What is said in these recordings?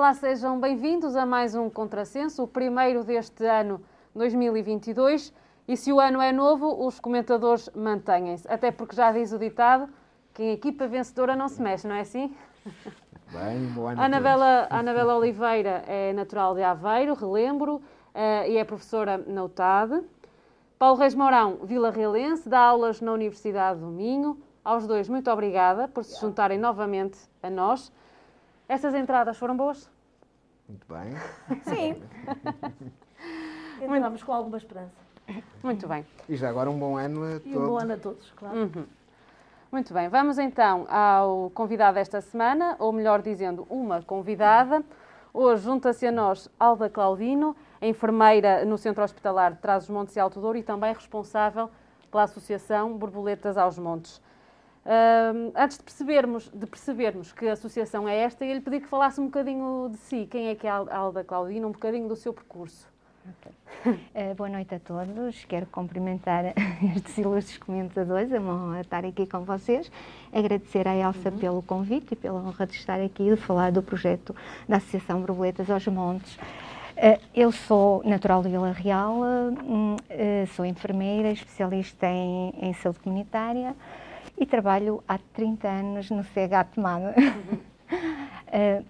Olá, sejam bem-vindos a mais um Contrassenso, o primeiro deste ano 2022. E se o ano é novo, os comentadores mantêm-se. Até porque já diz o ditado que em equipa vencedora não se mexe, não é assim? Bem, bom ano Anabela, Anabela Oliveira é natural de Aveiro, relembro, uh, e é professora na UTAD. Paulo Reis Mourão, Vila Realense, dá aulas na Universidade do Minho. Aos dois, muito obrigada por se juntarem novamente a nós. Essas entradas foram boas? Muito bem. Sim. Entramos com alguma esperança. Muito bem. E já agora um bom ano a todos. E um bom ano a todos, claro. Uhum. Muito bem, vamos então ao convidado desta semana, ou melhor dizendo, uma convidada. Hoje junta-se a nós Alda Claudino, enfermeira no Centro Hospitalar de Trás-os-Montes e Alto Douro e também responsável pela Associação Borboletas aos Montes. Uh, antes de percebermos, de percebermos que a associação é esta, eu lhe pedi que falasse um bocadinho de si. Quem é que é a Alda Claudina? Um bocadinho do seu percurso. Okay. Uh, boa noite a todos. Quero cumprimentar estes ilustres comentadores. É uma honra estar aqui com vocês. Agradecer à Elsa uhum. pelo convite e pela honra de estar aqui e de falar do projeto da Associação Borboletas aos Montes. Uh, eu sou natural de Vila Real, uh, sou enfermeira, especialista em, em saúde comunitária e trabalho há 30 anos no CH Tomada. Uhum. uh,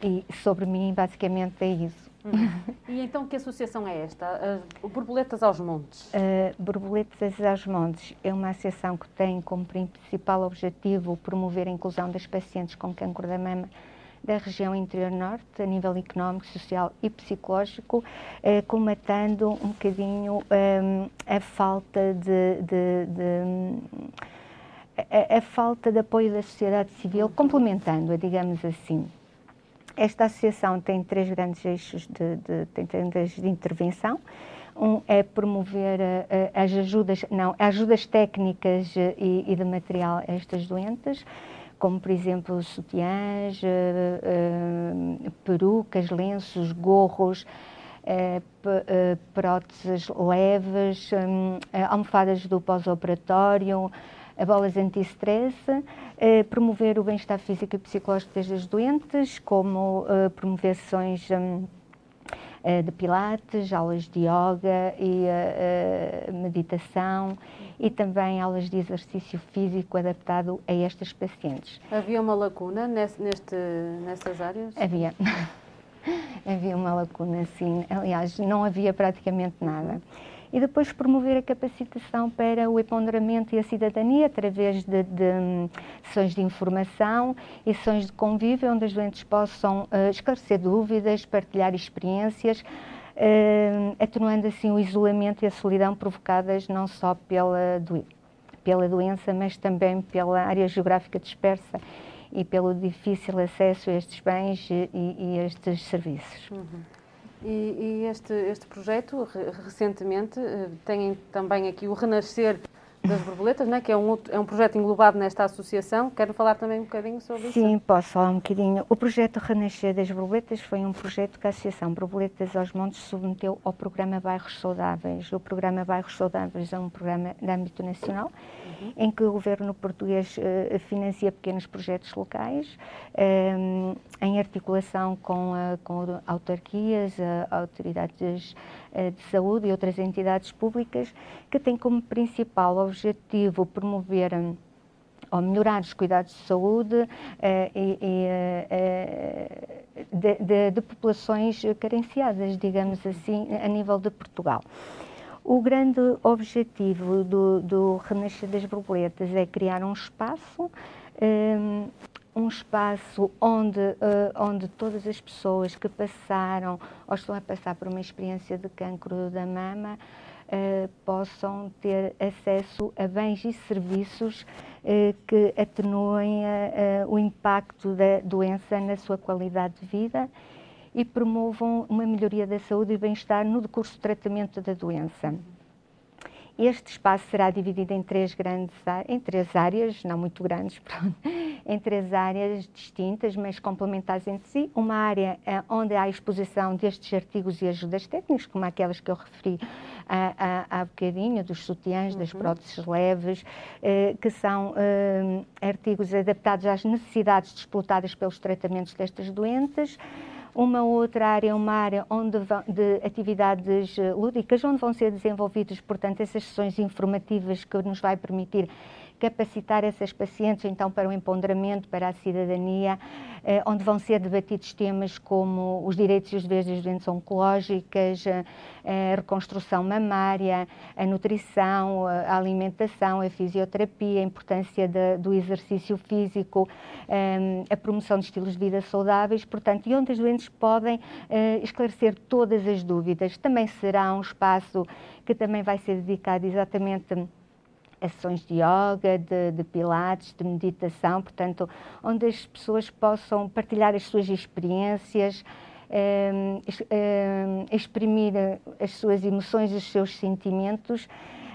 e sobre mim, basicamente, é isso. Uhum. E então, que associação é esta? Uh, Borboletas aos Montes? Uh, Borboletas aos Montes é uma associação que tem como principal objetivo promover a inclusão das pacientes com cancro da mama da região interior norte, a nível económico, social e psicológico, eh, comatando um bocadinho eh, a falta de, de, de a, a, falta de apoio da sociedade civil, complementando-a, digamos assim. Esta associação tem três grandes eixos de, de, de intervenção. Um é promover uh, as ajudas, não, ajudas técnicas e, e de material a estas doentes como por exemplo sutiãs, uh, uh, perucas, lenços, gorros, uh, próteses leves, um, almofadas do pós-operatório, bolas anti-stress, promover o bem-estar físico e psicológico das doentes, como promover sessões um, de pilates, aulas de yoga e meditação e também aulas de exercício físico adaptado a estas pacientes. Havia uma lacuna nesse, neste, nessas áreas? Havia. havia uma lacuna, sim. Aliás, não havia praticamente nada. E depois promover a capacitação para o empoderamento e a cidadania através de, de um, sessões de informação e sessões de convívio onde as doentes possam uh, esclarecer dúvidas, partilhar experiências, uh, atenuando assim o isolamento e a solidão provocadas não só pela, do, pela doença, mas também pela área geográfica dispersa e pelo difícil acesso a estes bens e, e estes serviços. Uhum. E, e, este, este projeto, recentemente, eh, tem também aqui o Renascer das borboletas, né? que é um, é um projeto englobado nesta associação. Quero falar também um bocadinho sobre Sim, isso? Sim, posso falar um bocadinho. O projeto Renascer das Borboletas foi um projeto que a Associação Borboletas aos Montes submeteu ao programa Bairros Saudáveis. O programa Bairros Saudáveis é um programa de âmbito nacional uhum. em que o governo português uh, financia pequenos projetos locais um, eh, em articulação com, uh, com autarquias, uh, autoridades de saúde e outras entidades públicas que têm como principal objetivo promover hum, ou melhorar os cuidados de saúde uh, e, e, uh, de, de, de, populações carenciadas, digamos assim, a nível de Portugal. O grande objetivo do, do Renascer das Borboletas é criar um espaço, um, um espaço onde, uh, onde todas as pessoas que passaram ou estão a passar por uma experiência de cancro da mama uh, possam ter acesso a bens e serviços uh, que atenuem o impacto da doença na sua qualidade de vida e promovam uma melhoria da saúde e bem-estar no decurso do tratamento da doença. Este espaço será dividido em três grandes em três áreas, não muito grandes, pronto, em três áreas distintas, mas complementares entre si. Uma área eh, onde há exposição destes artigos e ajudas técnicas, como aquelas que eu referi há, há, há bocadinho, dos sutiãs, uhum. das próteses leves, eh, que são eh, artigos adaptados às necessidades disputadas pelos tratamentos destas doentes. Uma outra área é uma área onde vão, de atividades eh, lúdicas, onde vão ser desenvolvidas, portanto, essas sessões informativas que nos vai permitir capacitar essas pacientes então para o empoderamento, para a cidadania, eh, onde vão ser debatidos temas como os direitos e os deveres das doenças oncológicas, eh, a reconstrução mamária, a nutrição, a alimentação, a fisioterapia, a importância de, do exercício físico, eh, a promoção de estilos de vida saudáveis, portanto, e onde as doentes podem esclarecer todas as dúvidas. Também será um espaço que também vai ser dedicado exatamente ações de yoga, de, de, pilates, de meditação, portanto, onde as pessoas possam partilhar as suas experiências, eh, eh, exprimir as suas emoções, os seus sentimentos,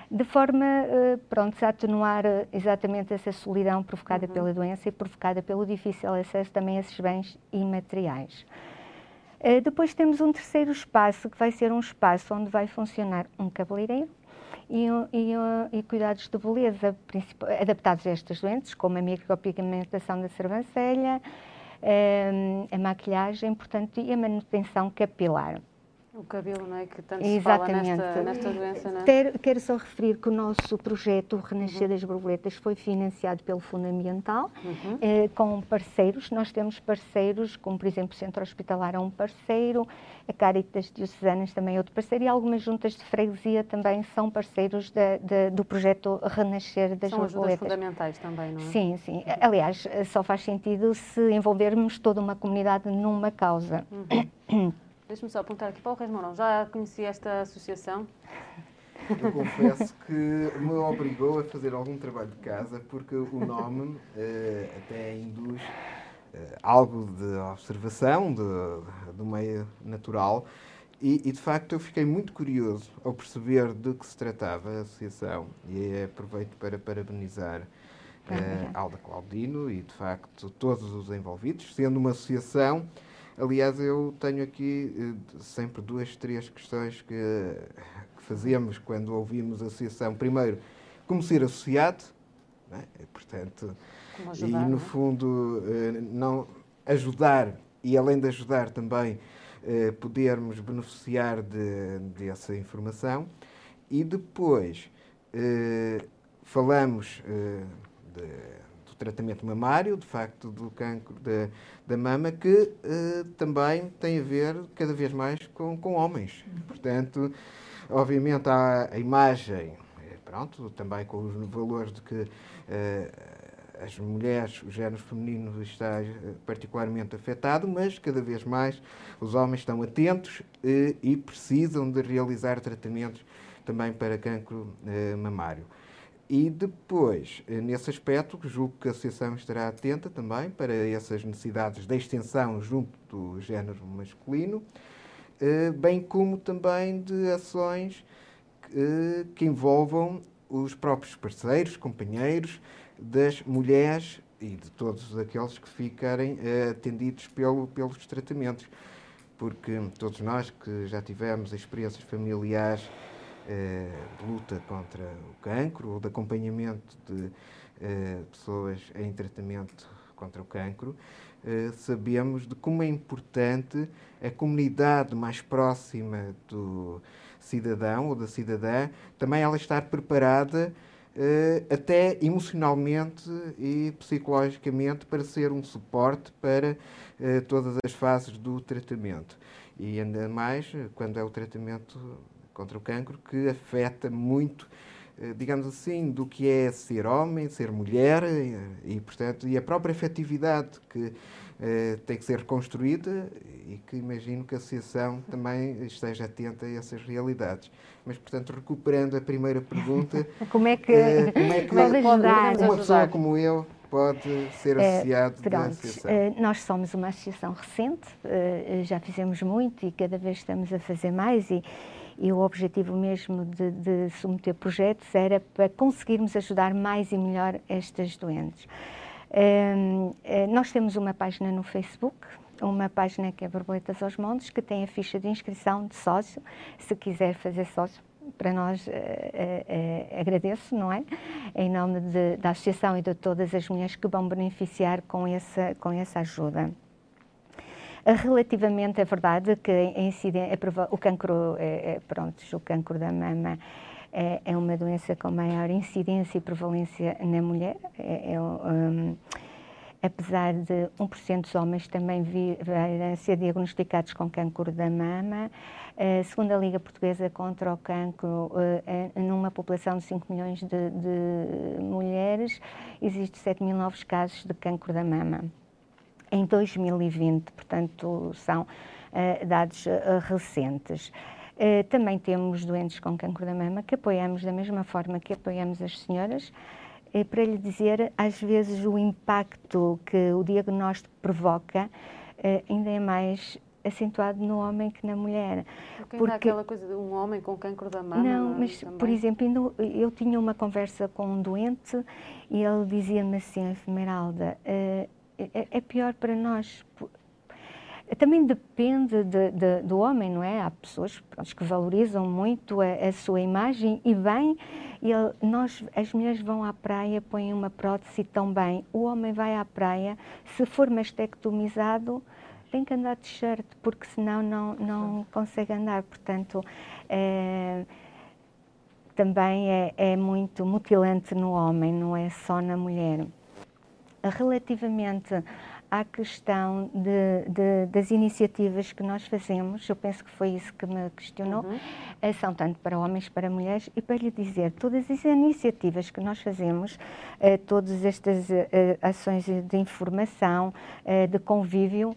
de forma, eh, pronto, a atenuar exatamente essa solidão provocada uhum. pela doença e provocada pelo difícil acesso também a esses bens imateriais. Eh, depois temos um terceiro espaço, que vai ser um espaço onde vai funcionar um cabeleireiro, e, e, e cuidados de beleza adaptados a estas doentes, como a micropigmentação da sobrancelha, a, a maquilhagem, portanto, e a manutenção capilar. O cabelo, não é? Que tanto Exatamente. se fala nesta, nesta doença, não é? Quero, quero, só referir que o nosso projeto, o Renascer uhum. das Borboletas, foi financiado pelo Fundo Ambiental, uhum. eh, com parceiros. Nós temos parceiros, como por exemplo o Centro Hospitalar é um parceiro, a Caritas Diocesanas também é outro parceiro, e algumas juntas de freguesia também são parceiros do projeto Renascer das são Borboletas. São fundamentais também, não é? Sim, sim. Aliás, só faz sentido se envolvermos toda uma comunidade numa causa. Uhum. Deixa-me só apontar aqui para o Reis Mourão. Já conheci esta associação? Eu confesso que me obrigou a fazer algum trabalho de casa, porque o nome eh, até induz eh, algo de observação de, do meio natural. E, e, de facto eu fiquei muito curioso ao perceber de que se tratava a associação e aproveito para parabenizar eh, Alda Claudino e de facto todos os envolvidos, sendo uma associação Aliás, eu tenho aqui eh, sempre duas, três questões que, que fazemos quando ouvimos a associação. Primeiro, como ser associado, né? portanto, ajudar, e no é? fundo eh, não ajudar e além de ajudar também eh, podermos beneficiar de, dessa informação. E depois falamos de tratamento mamário, de facto, do cancro da, da mama, que uh, também tem a ver cada vez mais com, com homens. Portanto, obviamente há a imagem, eh, pronto, também com os valores de que uh, as mulheres, o género feminino está particularmente afetado, mas cada vez mais os homens estão atentos e precisam de realizar tratamentos também para cancro mamário. E depois, eh, nesse aspecto, julgo que a Associação estará atenta também para essas necessidades de extensão junto do género masculino, eh, bem como também de ações eh, que envolvam os próprios parceiros, companheiros das mulheres e de todos aqueles que ficarem atendidos pelo, pelos tratamentos. Porque todos nós que já tivemos experiências familiares de luta contra o cancro ou de acompanhamento de eh, pessoas em tratamento contra o cancro, eh, sabemos de como é importante a comunidade mais próxima do cidadão ou da cidadã, também ela estar preparada até emocionalmente e psicologicamente para ser um suporte para todas as fases do tratamento. E ainda mais quando é o tratamento contra o cancro que afeta muito, eh, digamos assim, do que é ser homem, ser mulher e, e portanto, e a própria efetividade que eh, tem que ser reconstruída e que imagino que a Associação também esteja atenta a essas realidades. Mas, portanto, recuperando a primeira pergunta... como é que, eh, como é que pode ajudar? uma pessoa como eu pode ser associado uh, pronto, associação? Uh, nós somos uma associação recente, uh, já fizemos muito e cada vez estamos a fazer mais e, E o objetivo mesmo de, de submeter projetos era para conseguirmos ajudar mais e melhor estas doentes. Um, eh, nós temos uma página no Facebook, uma página que é Borboletas aos Montes, que tem a ficha de inscrição de sócio. Se quiser fazer sócio, para nós eh, eh, agradeço, não é? Em nome de, da Associação e de todas as mulheres que vão beneficiar com essa, com essa ajuda. Relativamente, é verdade que a o cancro, é, é, pronto, o cancro da mama é, é, uma doença com maior incidência e prevalência na mulher. É, é um, apesar de 1% dos homens também virem a ser diagnosticados com cancro da mama, a Liga Portuguesa contra o Cancro, uh, numa população de 5 milhões de, de mulheres, existe 7 mil novos casos de cancro da mama em 2020, portanto, são uh, dados uh, recentes. Uh, também temos doentes com cancro da mama que apoiamos da mesma forma que apoiamos as senhoras, para lhe dizer, às vezes, o impacto que o diagnóstico provoca ainda é mais acentuado no homem que na mulher. Porque, porque aquela coisa de um homem com cancro da mama. Não, mas também. por exemplo, eu tinha uma conversa com um doente e ele dizia-me assim, Esmeralda, uh, é, é, é pior para nós. Também depende de, de, do homem, não é? Há pessoas que valorizam muito a, a sua imagem e bem, e ele, nós, as mulheres vão à praia, põem uma prótese tão bem. O homem vai à praia, se for mastectomizado, tem que andar de shirt, porque senão não, não consegue andar. Portanto, é, também é, é muito mutilante no homem, não é só na mulher. Relativamente à questão de, de, das iniciativas que nós fazemos, eu penso que foi isso que me questionou, uhum. Eh, são tanto para homens como para mulheres, e para lhe dizer, todas as iniciativas que nós fazemos, eh, todas estas eh, ações de informação, de convívio,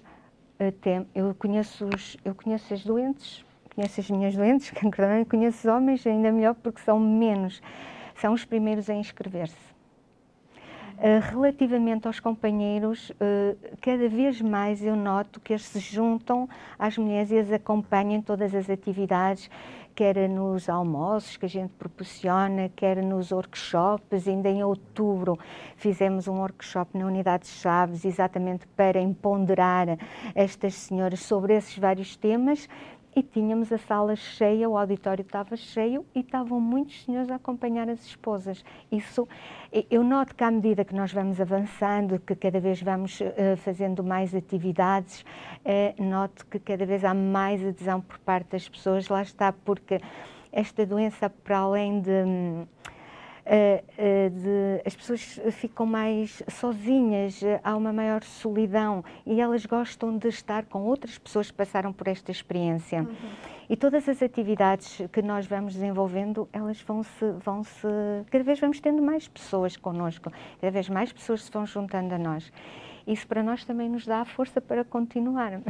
eu conheço, os, eu conheço as doentes, conheço as minhas doentes, conheço os homens ainda melhor porque são menos, são os primeiros a inscrever-se eh, relativamente aos companheiros, uh, cada vez mais eu noto que eles se juntam às mulheres e as acompanham em todas as atividades, quer nos almoços que a gente proporciona, quer nos workshops. Ainda em outubro fizemos um workshop na Unidade de Chaves, exatamente para empoderar estas senhoras sobre esses vários temas e tínhamos a sala cheia, o auditório estava cheio e estavam muitos senhores a acompanhar as esposas. Isso, eu noto que à medida que nós vamos avançando, que cada vez vamos uh, fazendo mais atividades, uh, noto que cada vez há mais adesão por parte das pessoas. Lá está, porque esta doença, para além de uh, de, as pessoas ficam mais sozinhas, há uma maior solidão e elas gostam de estar com outras pessoas que passaram por esta experiência. Uhum. E todas as atividades que nós vamos desenvolvendo, elas vão se, vão se. Cada vez vamos tendo mais pessoas connosco, cada vez mais pessoas se vão juntando a nós. Isso para nós também nos dá a força para continuar.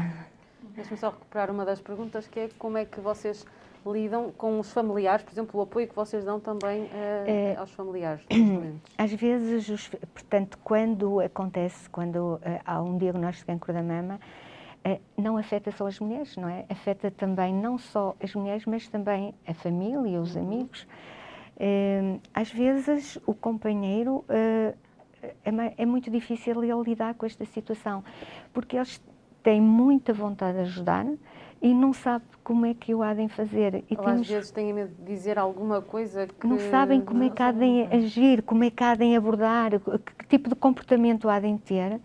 Deixa-me só recuperar uma das perguntas, que é como é que vocês lidam com os familiares, por exemplo, o apoio que vocês dão também uh, aos familiares dos doentes? Às vezes, os, portanto, quando acontece, quando uh, há um diagnóstico de cancro da mama, uh, não afeta só as mulheres, não é? Afeta também não só as mulheres, mas também a família, os uhum. amigos. às vezes, o companheiro é, é muito difícil ele lidar com esta situação, porque eles têm muita vontade de ajudar, e não sabe como é que o há de fazer. E Ou temos... às vezes têm medo de dizer alguma coisa que... Não sabem como é que há de agir, como é que há de abordar, que, que tipo de comportamento há de ter.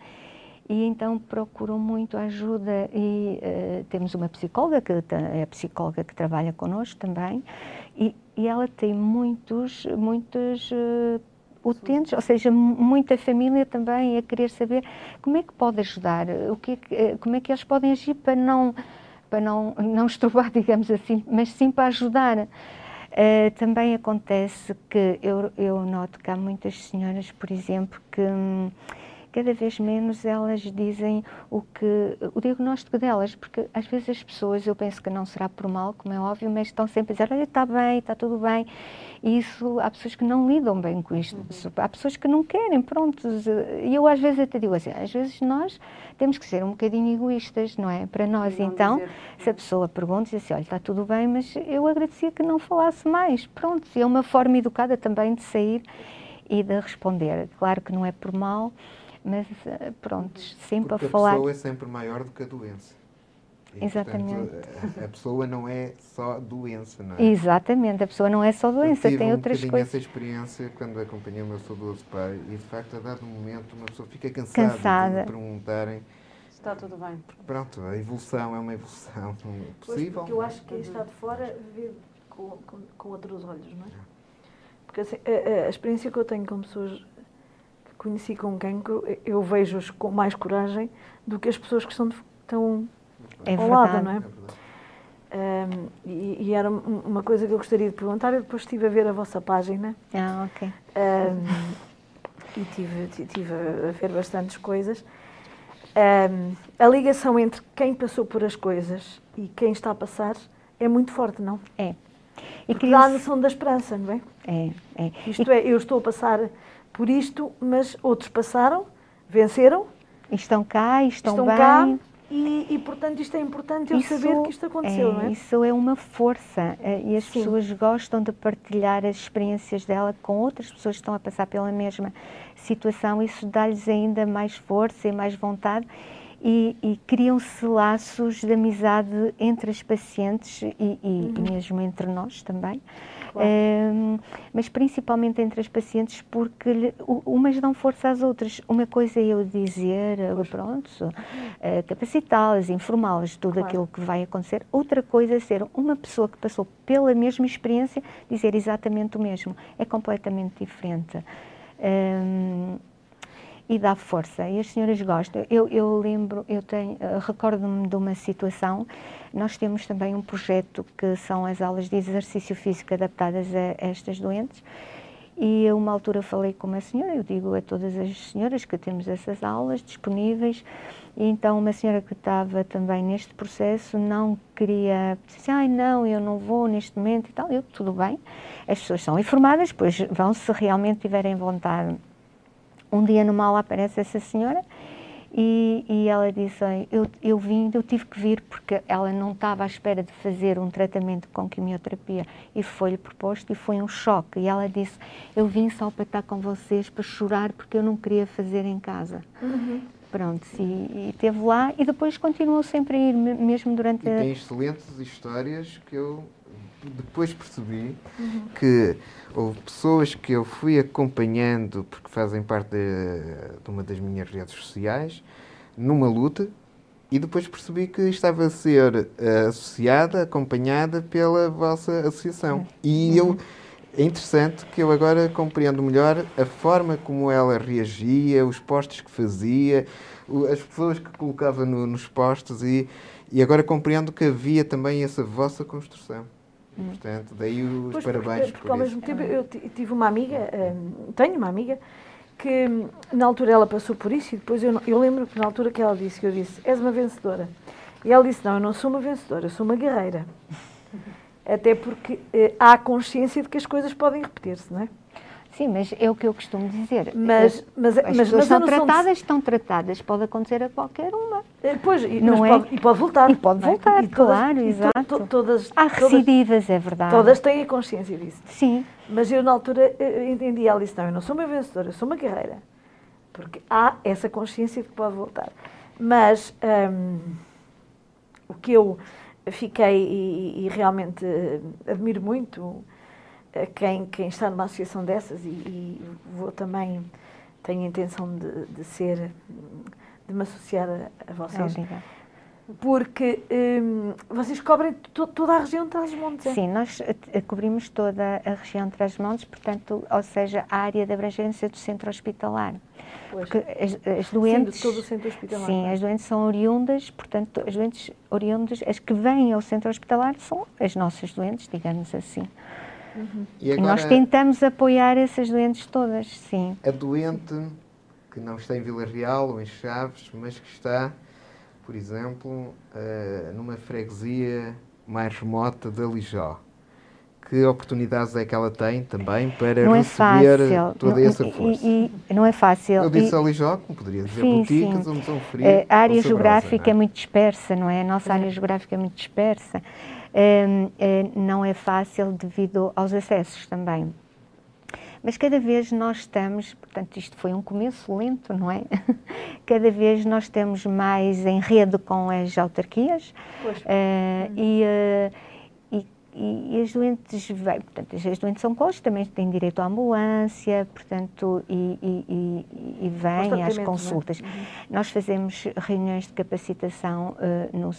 E então procuram muito ajuda e uh, temos uma psicóloga, que é a psicóloga que trabalha connosco também, e, e ela tem muitos, muitos uh, utentes, ou seja, muita família também a querer saber como é que pode ajudar, o que, é como é que eles podem agir para não para não, não estrobar, digamos assim, mas sim para ajudar. Uh, também acontece que eu, eu noto que há muitas senhoras, por exemplo, que, que cada vez menos elas dizem o que o diagnóstico delas, porque às vezes as pessoas, eu penso que não será por mal, como é óbvio, mas estão sempre a dizer, olha, está bem, está tudo bem. E isso, há pessoas que não lidam bem com isto. Uhum. Há pessoas que não querem, pronto. E eu às vezes até digo assim, às vezes nós temos que ser um bocadinho egoístas, não é? Para nós, não então, dizer. se a pessoa pergunta, diz assim, olha, está tudo bem, mas eu agradecia que não falasse mais. Pronto, é uma forma educada também de sair e de responder. Claro que não é por mal, mas eh, pronto, sempre Porque a falar. A pessoa é sempre maior do que a doença. E, Exatamente. Portanto, a, pessoa não é só doença, não é? Exatamente, a pessoa não é só doença, tem um outras coisas. essa experiência quando acompanhei o meu saudoso pai e de facto a dado momento uma pessoa fica cansada, cansada. de perguntarem Está tudo bem. Pronto, a evolução é uma evolução possível. Pois, porque eu acho que quem está de fora vê com, com, com outros olhos, não é? Porque assim, a, a, experiência que eu tenho com pessoas conheci com cancro, eu vejo-os com mais coragem do que as pessoas que estão, estão é ao lado, não é? é um, e, e, era uma coisa que eu gostaria de perguntar. Eu depois estive a ver a vossa página. Ah, ok. Um, e tive, tive a ver bastantes coisas. Um, a ligação entre quem passou por as coisas e quem está a passar é muito forte, não? É. E Porque dá a noção da esperança, não é? É, é. Isto e... é, eu estou a passar por isto, mas outros passaram, venceram. Estão cá, estão, estão bem. Cá, e, e, portanto, isto é importante eu isso, saber que isto aconteceu, é, não é? Isso é uma força eh, e as Sim. pessoas gostam de partilhar as experiências dela com outras pessoas que estão a passar pela mesma situação. Isso dá-lhes ainda mais força e mais vontade e, e criam-se laços de amizade entre as pacientes e, e, uhum. e mesmo entre nós também. Claro. Um, mas principalmente entre as pacientes porque lhe, umas dão força às outras. Uma coisa é eu dizer, pois. pronto, uh, capacitá-las, informá-las de tudo claro. aquilo que vai acontecer. Outra coisa é ser uma pessoa que passou pela mesma experiência dizer exatamente o mesmo. É completamente diferente. Um, e dá força. E as senhoras gostam. Eu, eu lembro, eu tenho, recordo-me de uma situação. Nós temos também um projeto que são as aulas de exercício físico adaptadas a, a estas doentes. E eu, uma altura, falei com uma senhora, eu digo a todas as senhoras que temos essas aulas disponíveis, e então uma senhora que estava também neste processo não queria, disse, ai não, eu não vou neste momento e tal. Eu, tudo bem, as pessoas são informadas, pois vão se realmente tiverem vontade um dia no mal aparece essa senhora e, e ela disse: eu, eu vim, eu tive que vir porque ela não estava à espera de fazer um tratamento com quimioterapia e foi-lhe proposto e foi um choque. E ela disse: Eu vim só para estar com vocês, para chorar, porque eu não queria fazer em casa. Uhum. Pronto, e, e esteve lá e depois continuou sempre a ir, mesmo durante e a. Tem excelentes histórias que eu depois percebi uhum. que houve pessoas que eu fui acompanhando porque fazem parte de, de, uma das minhas redes sociais numa luta e depois percebi que estava a ser uh, associada, acompanhada pela vossa associação. E uhum. eu é interessante que eu agora compreendo melhor a forma como ela reagia, os postos que fazia, as pessoas que colocava no, nos postos e, e agora compreendo que havia também essa vossa construção. Portanto, daí os pois parabéns. Porque, porque ao mesmo tempo eu tive uma amiga, um, tenho uma amiga, que na altura ela passou por isso e depois eu, eu lembro que na altura que ela disse, que eu disse, és uma vencedora. E ela disse, não, eu não sou uma vencedora, eu sou uma guerreira. Até porque eh, há consciência de que as coisas podem repetir-se, não é? Sim, mas é o que eu costumo dizer. Mas, mas, as mas, estão tratadas, de... estão tratadas, pode acontecer a qualquer uma. Eh, pois, e, não é? Pode, e pode voltar. E pode voltar, é? claro, todas, exato. To, todas, Há recidivas, todas, é verdade. Todas têm a consciência disso. Sim. Mas eu, na altura, eh, entendi, ela disse, não, eu não sou uma vencedora, eu sou uma guerreira. Porque há essa consciência de que pode voltar. Mas hum, o que eu fiquei e, e realmente eh, admiro muito quem, quem está numa associação dessas e, e vou também, tenho a intenção de, de ser, de me associar a, a vocês. Obrigada. Porque hum, vocês cobrem to, toda a região de Trás-os-Montes, é? Sim, nós cobrimos toda a região de Trás-os-Montes, portanto, ou seja, a área de abrangência do centro hospitalar. Pois. Porque as, as doentes... Sim, todo o centro hospitalar. Sim, é? as doentes são oriundas, portanto, as doentes oriundas, as que vêm ao centro hospitalar são as nossas doentes, digamos assim. Uhum. E, agora, nós tentamos apoiar essas doentes todas, sim. A doente que não está em Vila Real ou em Chaves, mas que está, por exemplo, uh, numa freguesia mais remota da Lijó. Que oportunidades é que ela tem também para não é receber é toda não, essa força? E, e, não é fácil. Eu disse e, Lijó, como poderia dizer sim, boticas sim. onde frio. Uh, a área geográfica é? é? muito dispersa, não é? A nossa área geográfica é muito dispersa. Uh, não é fácil devido aos acessos também. Mas cada vez nós estamos, portanto, isto foi um começo lento, não é? cada vez nós estamos mais em rede com as autarquias uh, e, uh, e, e, as doentes, portanto, as doentes são costas, também têm direito à ambulância, portanto, e, e, e vêm às é? consultas. Uhum. Nós fazemos reuniões de capacitação uh, no,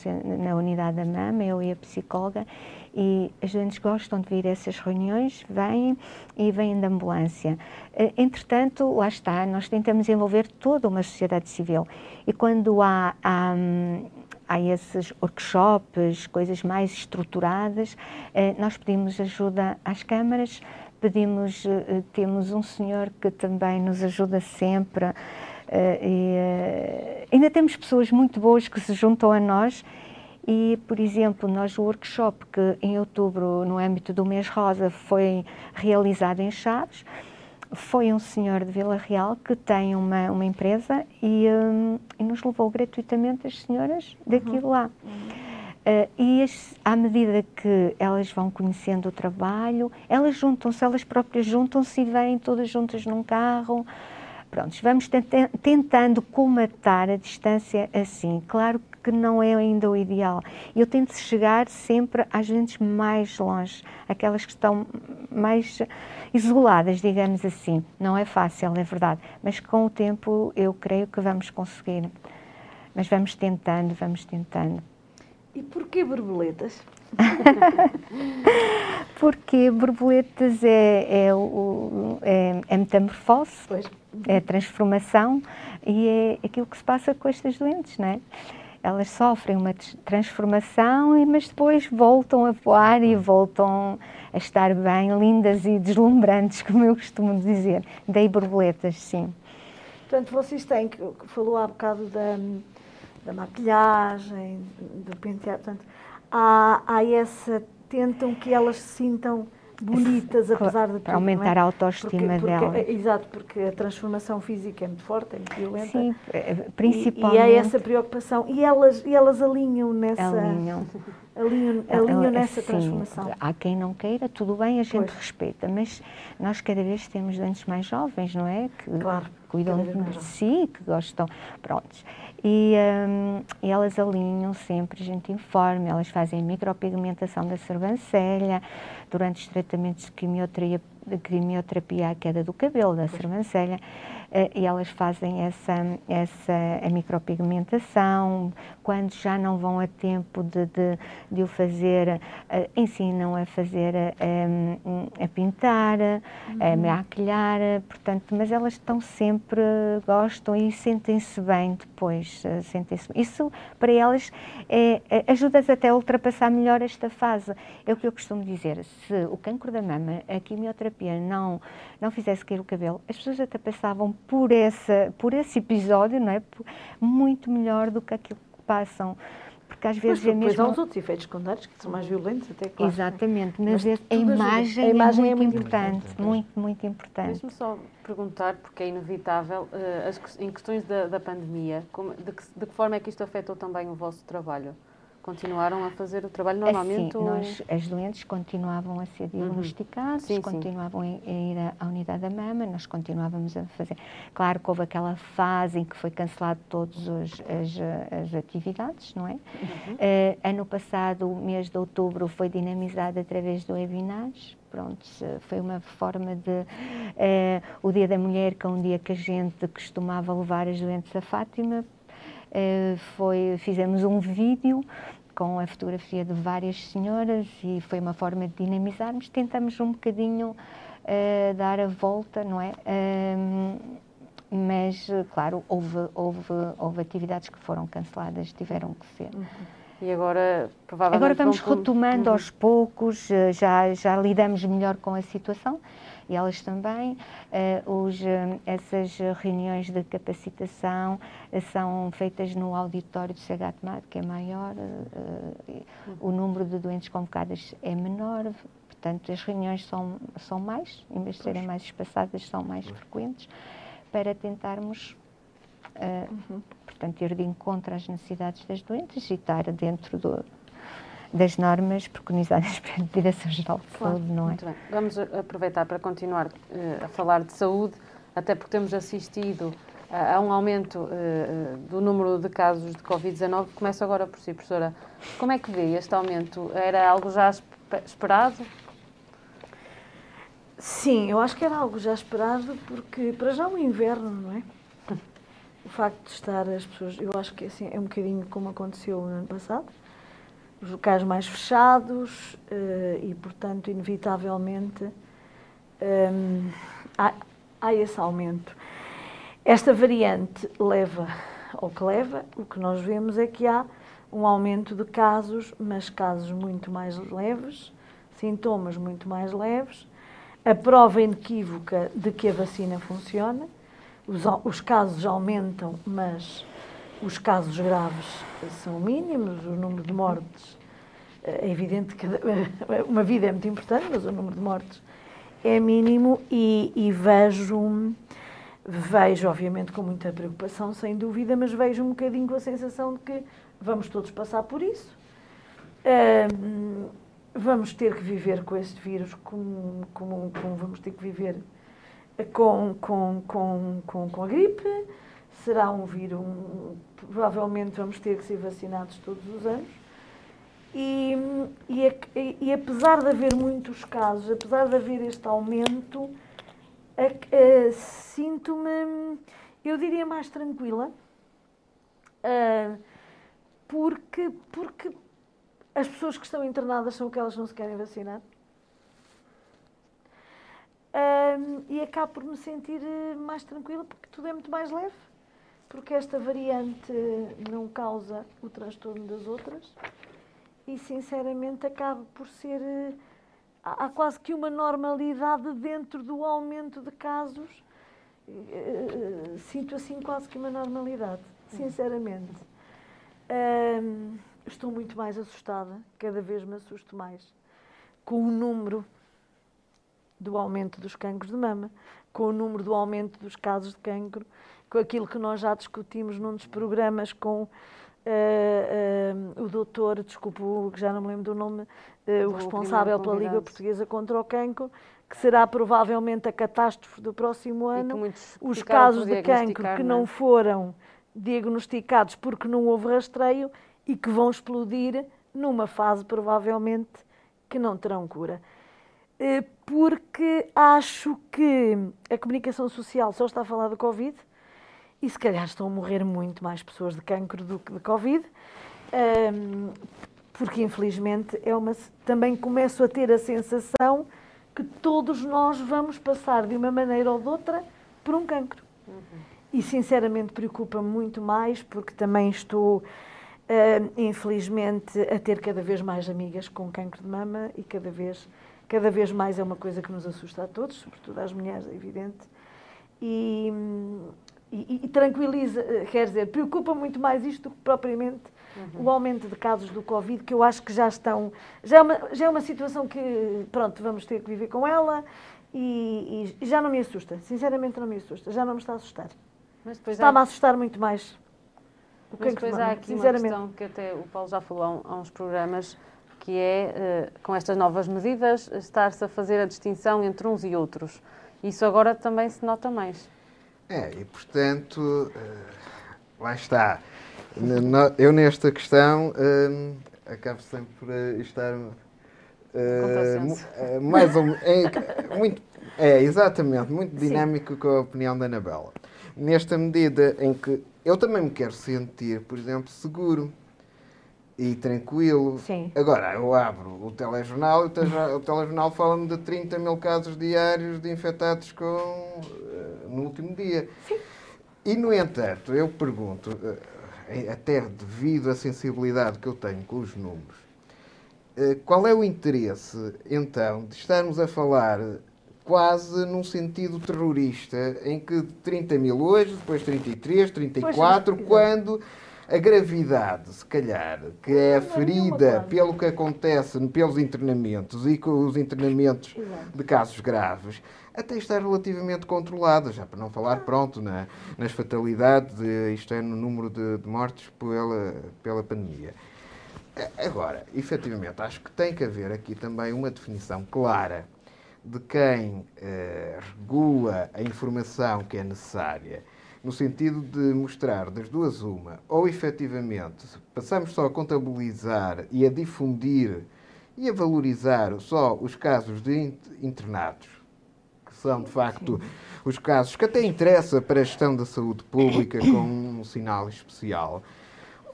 na unidade da mama, eu e a psicóloga, e as doentes gostam de vir a essas reuniões, vêm e vêm da ambulância. Eh, entretanto, lá está, nós tentamos envolver toda uma sociedade civil e quando há, há, há esses workshops, coisas mais estruturadas, eh, nós pedimos ajuda às câmaras, pedimos, eh, temos um senhor que também nos ajuda sempre. e, ainda temos pessoas muito boas que se juntam a nós e, por exemplo, nós o workshop que em outubro, no âmbito do mês rosa, foi realizado em Chaves, foi um senhor de Vila Real que tem uma, uma empresa e, um, e nos levou gratuitamente as senhoras daqui uhum. lá. Uhum. Uh, e as, à medida que elas vão conhecendo o trabalho, elas juntam-se, elas próprias juntam-se e vêm todas juntas num carro. Prontos, vamos tentando comatar a distância assim. Claro que não é ainda o ideal. Eu tento chegar sempre às gentes mais longe, aquelas que estão mais isoladas, digamos assim. Não é fácil, é verdade, mas com o tempo eu creio que vamos conseguir. Mas vamos tentando, vamos tentando. E porquê borboletas? Porque borboletas é, é, o, é, é metamorfose, pois. é transformação e é aquilo que se passa com estas doentes, não é? Elas sofrem uma transformação, mas depois voltam a voar e voltam a estar bem, lindas e deslumbrantes, como eu costumo dizer. Daí borboletas, sim. Portanto, vocês têm, que falou há bocado da, da maquilhagem, do penteado, portanto, há, há essa, tentam que elas se sintam bonitas, apesar de tudo. Para aumentar é? a autoestima porque, dela. É, exato, porque a transformação física é muito forte, é muito violenta. Sim, principalmente. E, e há essa preocupação. E elas, e elas alinham nessa. Alinham. Alinham, alinham nessa sim, transformação. Há quem não queira, tudo bem, a gente pois. respeita, mas nós cada vez temos doentes mais jovens, não é? Que claro, cuidam de si, que gostam. Prontos. E, um, e, elas alinham sempre, a gente informa, elas fazem micropigmentação da sobrancelha durante os tratamentos de quimioterapia, de quimioterapia à queda do cabelo, da sobrancelha. Eh, e elas fazem essa, essa a micropigmentação, quando já não vão a tempo de, de, de o fazer, eh, ensinam a fazer, a, a, a pintar, uhum. a maquilhar, portanto, mas elas estão sempre, gostam e sentem-se bem depois, eh, sentem-se Isso, para elas, é, é, ajuda-as até a ultrapassar melhor esta fase. É o que eu costumo dizer, se o cancro da mama, a quimioterapia não, não fizesse cair o cabelo, as pessoas até pensavam por, essa, por esse episódio, não é? Muito melhor do que aquilo que passam. Porque às vezes mas, é mesmo. há os outros efeitos secundários que são mais violentos, até claro. Exatamente, mas, mas a, imagem a, imagem é, muito, é muito importante, importante, muito, muito importante. Deixe-me só perguntar, porque é inevitável, uh, as, em questões da, da pandemia, como, de, que, de que forma é que isto afetou também o vosso trabalho? Continuaram a fazer o trabalho normalmente? Assim, nós, as doentes continuavam a ser uhum. diagnosticadas, uhum. continuavam sim. a ir à unidade da mama, nós continuávamos a fazer. Claro que houve aquela fase em que foi cancelado todas as, as, atividades, não é? Uhum. Uh, ano passado, o mês de outubro, foi dinamizado através do webinars. Pronto, foi uma forma de. Uh, o Dia da Mulher, que é um dia que a gente costumava levar as doentes a Fátima, eh, foi, fizemos um vídeo com a fotografia de várias senhoras e foi uma forma de dinamizarmos. Tentamos um bocadinho uh, dar a volta, não é? Uh, mas, claro, houve, houve, houve atividades que foram canceladas, tiveram que ser. Uhum. E agora, provavelmente. Agora vamos retomando uhum. aos poucos, já, já lidamos melhor com a situação e elas também. Uh, os, uh, essas reuniões de capacitação uh, são feitas no auditório do CEGATMAD, que é maior, o número de doentes convocadas é menor, portanto, as reuniões são, são mais, em vez de serem mais espaçadas, são mais frequentes, para tentarmos uhum. portanto, ir de encontro às necessidades das doentes e estar dentro do, das normas preconizadas pela Direção-Geral de claro. Saúde, não é? Muito bem. Vamos aproveitar para continuar uh, a falar de saúde, até porque temos assistido uh, a um aumento uh, do número de casos de Covid-19. Começo agora por si, professora. Como é que vê este aumento? Era algo já esperado? Sim, eu acho que era algo já esperado, porque para já o inverno, não é? O facto de estar as pessoas, eu acho que assim, é um bocadinho como aconteceu no ano passado, os locais mais fechados uh, e, portanto, inevitavelmente um, ehm, há, há esse aumento. Esta variante leva ao que leva, o que nós vemos é que há um aumento de casos, mas casos muito mais leves, sintomas muito mais leves, a prova inequívoca de que a vacina funciona, os, os casos aumentam, mas os casos graves são mínimos, o número de mortes é evidente que uma vida é muito importante, mas o número de mortes é mínimo e, e vejo, vejo, obviamente, com muita preocupação, sem dúvida, mas vejo um bocadinho com a sensação de que vamos todos passar por isso. Um, vamos ter que viver com este vírus como, como, como vamos ter que viver com, com, com, com, a gripe. Será um vírus, provavelmente vamos ter que ser vacinados todos os anos. E, e, e, apesar de haver muitos casos, apesar de haver este aumento, sinto-me, eu diria, mais tranquila, uh, porque, porque as pessoas que estão internadas são aquelas que não se querem vacinar. Uh, e acabo por me sentir mais tranquila porque tudo é muito mais leve, porque esta variante não causa o transtorno das outras e sinceramente acaba por ser. Eh, há quase que uma normalidade dentro do aumento de casos. Eh, sinto assim quase que uma normalidade, sinceramente. Um, estou muito mais assustada, cada vez me assusto mais com o número do aumento dos cancros de mama, com o número do aumento dos casos de cancro, com aquilo que nós já discutimos num dos programas com Uh, uh, o doutor, desculpe, já não me lembro do nome, uh, o responsável pela Liga Portuguesa contra o Cancro, que será provavelmente a catástrofe do próximo ano. Os casos de cancro que não, não é? foram diagnosticados porque não houve rastreio e que vão explodir numa fase provavelmente que não terão cura. Porque acho que a comunicação social só está a falar do Covid, e se calhar estão a morrer muito mais pessoas de cancro do que de Covid, um, porque infelizmente é uma, também começo a ter a sensação que todos nós vamos passar de uma maneira ou de outra por um cancro. Uhum. E sinceramente preocupa-me muito mais porque também estou, uh, infelizmente, a ter cada vez mais amigas com cancro de mama e cada vez, cada vez mais é uma coisa que nos assusta a todos, sobretudo às mulheres, é evidente. E, e, e, tranquiliza, eh, quer dizer, preocupa muito mais isto do que propriamente uhum. o aumento de casos do Covid, que eu acho que já estão. Já é, uma, já é uma situação que, pronto, vamos ter que viver com ela e, e já não me assusta. Sinceramente, não me assusta. Já não me está a assustar. Está-me há... a assustar muito mais. O Mas depois há aqui uma questão que até o Paulo já falou há, uns programas, que é, uh, com estas novas medidas, estar-se a fazer a distinção entre uns e outros. Isso agora também se nota mais. É, e portanto, uh, lá está. Eu nesta questão uh, acabo sempre por eh, estar uh, mais ou é, muito é exatamente muito dinâmico Sim. com a opinião da Anabela. Nesta medida em que eu também me quero sentir, por exemplo, seguro e tranquilo. Sim. Agora, eu abro o telejornal e o telejornal fala-me de 30 mil casos diários de infectados com, no último dia. Sim. E, no entanto, eu pergunto, uh, até devido à sensibilidade que eu tenho com os números, uh, qual é o interesse, então, de estarmos a falar quase num sentido terrorista, em que 30 mil hoje, depois 33, 34, pois, quando a gravidade, se calhar, que é aferida pelo que acontece pelos internamentos e com os internamentos de casos graves, até está relativamente controlada, já para não falar, pronto, na, nas fatalidades, isto é, no número de, de mortes pela, pela pandemia. Agora, efetivamente, acho que tem que haver aqui também uma definição clara de quem eh, regula a informação que é necessária, no sentido de mostrar das duas uma, ou efetivamente passamos só a contabilizar e a difundir e a valorizar só os casos de internados, que são de facto os casos que até interessa para a gestão da saúde pública com um sinal especial,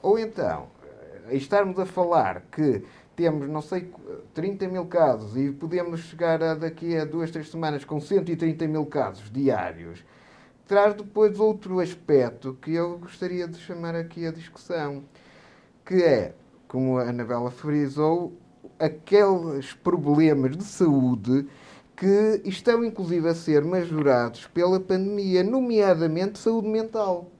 ou então estarmos a falar que temos, não sei, 30 mil casos e podemos chegar a, daqui a duas, três semanas com 130 mil casos diários, traz depois outro aspecto que eu gostaria de chamar aqui a discussão, que é, como a Anabela frisou, aqueles problemas de saúde que estão inclusive a ser majorados pela pandemia, nomeadamente saúde mental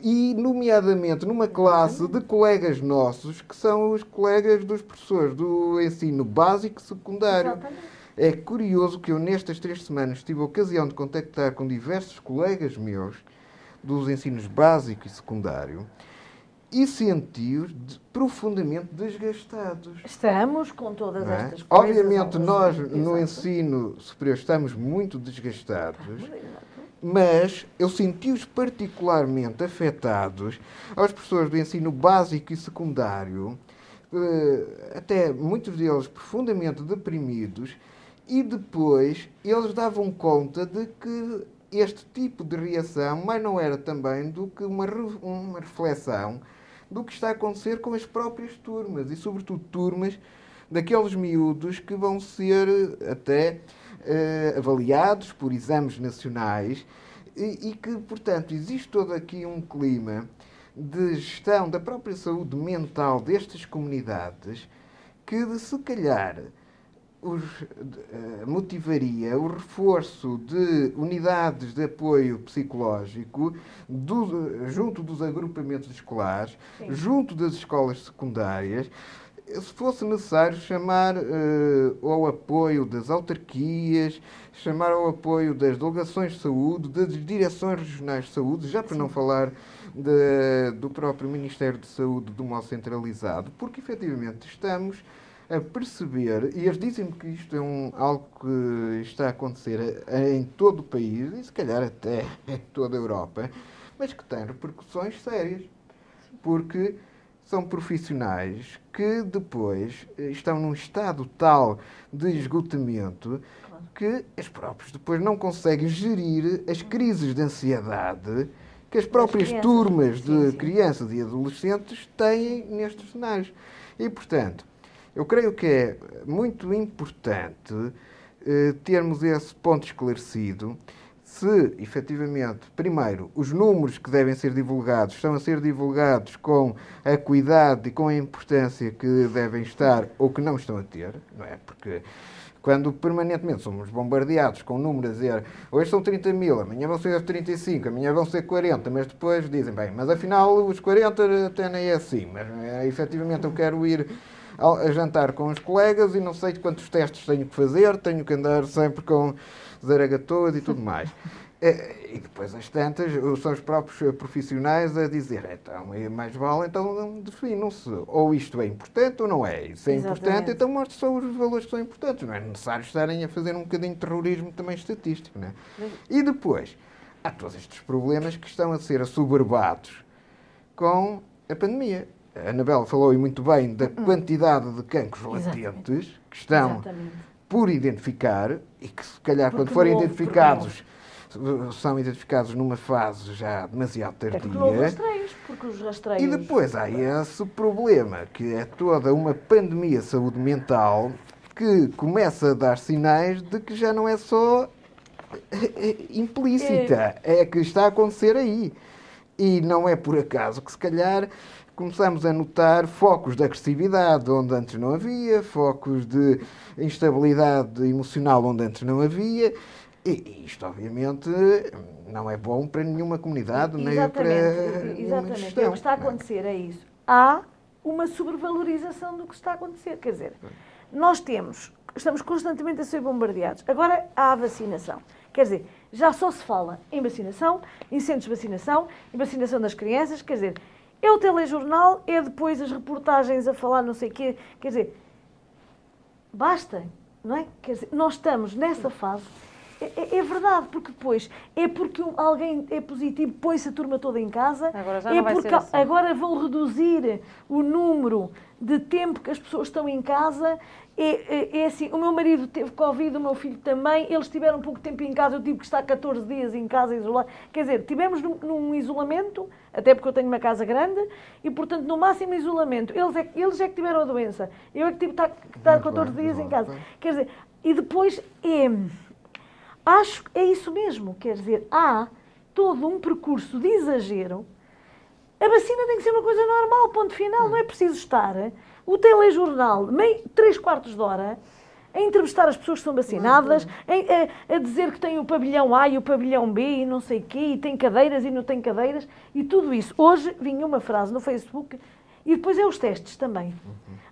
e, nomeadamente, numa classe de colegas nossos, que são os colegas dos professores do ensino básico e secundário. É curioso que eu, nestas três semanas, tive a ocasião de contactar com diversos colegas meus dos ensinos básico e secundário e senti-os de, profundamente desgastados. Estamos com todas é? estas coisas. Obviamente, nós no ensino superior estamos muito desgastados. Estamos, mas eu senti-os particularmente afetados aos professores do ensino básico e secundário, eh, até muitos deles profundamente deprimidos, e depois eles davam conta de que este tipo de reação mais não era também do que uma, uma reflexão do que está a acontecer com as próprias turmas, e sobretudo turmas daqueles miúdos que vão ser até uh, avaliados por exames nacionais e, e, que, portanto, existe todo aqui um clima de gestão da própria saúde mental destas comunidades que, se calhar, os, uh, motivaria o reforço de unidades de apoio psicológico do, junto dos agrupamentos escolares, Sim. junto das escolas secundárias, se fosse necessário chamar uh, ao apoio das autarquias, chamar ao apoio das delegações de saúde, das direções regionais de saúde, já para Sim. não falar de, do próprio Ministério de Saúde do modo centralizado, porque efetivamente estamos a perceber, e eles dizem-me que isto é um, algo que está a acontecer em todo o país, e se calhar até em toda a Europa, mas que tem repercussões sérias. Porque são profissionais que depois eh, estão num estado tal de esgotamento que os próprios depois não conseguem gerir as crises de ansiedade que as próprias as turmas de sim, sim. crianças e adolescentes têm nestes cenários. E, portanto, eu creio que é muito importante eh, termos esse ponto esclarecido se efetivamente, primeiro, os números que devem ser divulgados estão a ser divulgados com a cuidado e com a importância que devem estar ou que não estão a ter, não é? Porque quando permanentemente somos bombardeados com números a dizer hoje são 30 mil, amanhã vão ser 35, amanhã vão ser 40, mas depois dizem, bem, mas afinal os 40 até nem é assim, mas é, efetivamente eu quero ir a jantar com os colegas e não sei quantos testes tenho que fazer, tenho que andar sempre com zaragatoas e tudo mais. É, e depois as tantas, são os próprios profissionais a dizer, então, mais vale, então definam-se. Ou isto é importante ou não é. Isso é Exatamente. importante, então mostre só os valores que são importantes. Não é necessário estarem a fazer um bocadinho de terrorismo também estatístico. Não é? E depois, há todos estes problemas que estão a ser assoberbados com a pandemia. A Anabela falou muito bem da hum. quantidade de cancros latentes que estão Exatamente por identificar e que se calhar Porque quando forem identificados são identificados numa fase já demasiado tardia. Porque rastreios, porque os rastreios... E depois há esse problema, que é toda uma pandemia de saúde mental que começa a dar sinais de que já não é só eh, eh, implícita, é, é que está a acontecer aí. E não é por acaso que, se calhar, começamos a notar focos de agressividade onde antes não havia, focos de instabilidade emocional onde antes não havia. E isto, obviamente, não é bom para nenhuma comunidade, nem para Exatamente, gestão. O que está a acontecer é isso. Há uma sobrevalorização do que está a acontecer. Quer dizer, nós temos, estamos constantemente a ser bombardeados. Agora há a vacinação. Quer dizer, já só se fala em vacinação, em centros de vacinação, em vacinação das crianças. Quer dizer, é o telejornal, é depois as reportagens a falar não sei o quê. Quer dizer, basta, não é? Quer dizer, nós estamos nessa fase. É, é- é verdade, porque depois é porque alguém é positivo, põe-se a turma toda em casa. Agora já é não porque ser assim. agora vão reduzir o número de tempo que as pessoas estão em casa. É, é- é assim, o meu marido teve Covid, o meu filho também, eles tiveram pouco tempo em casa, eu tive que estar 14 dias em casa isolado. Quer dizer, tivemos num, num isolamento, até porque eu tenho uma casa grande, e portanto, no máximo isolamento. Eles é, que- eles é que tiveram a doença. Eu é que tive que estar, que estar Muito 14 bem, dias em casa. bem. Quer dizer, e depois é. Acho que é isso mesmo, quer dizer, há todo um percurso de exagero. A vacina tem que ser uma coisa normal, ponto final, não é preciso estar o telejornal, meio, três quartos de hora, a entrevistar as pessoas que são vacinadas, em- a, a dizer que tem o pavilhão A e o pavilhão B e não sei o quê, e tem cadeiras e não tem cadeiras, e tudo isso. Hoje vinha uma frase no Facebook, e depois é os testes também.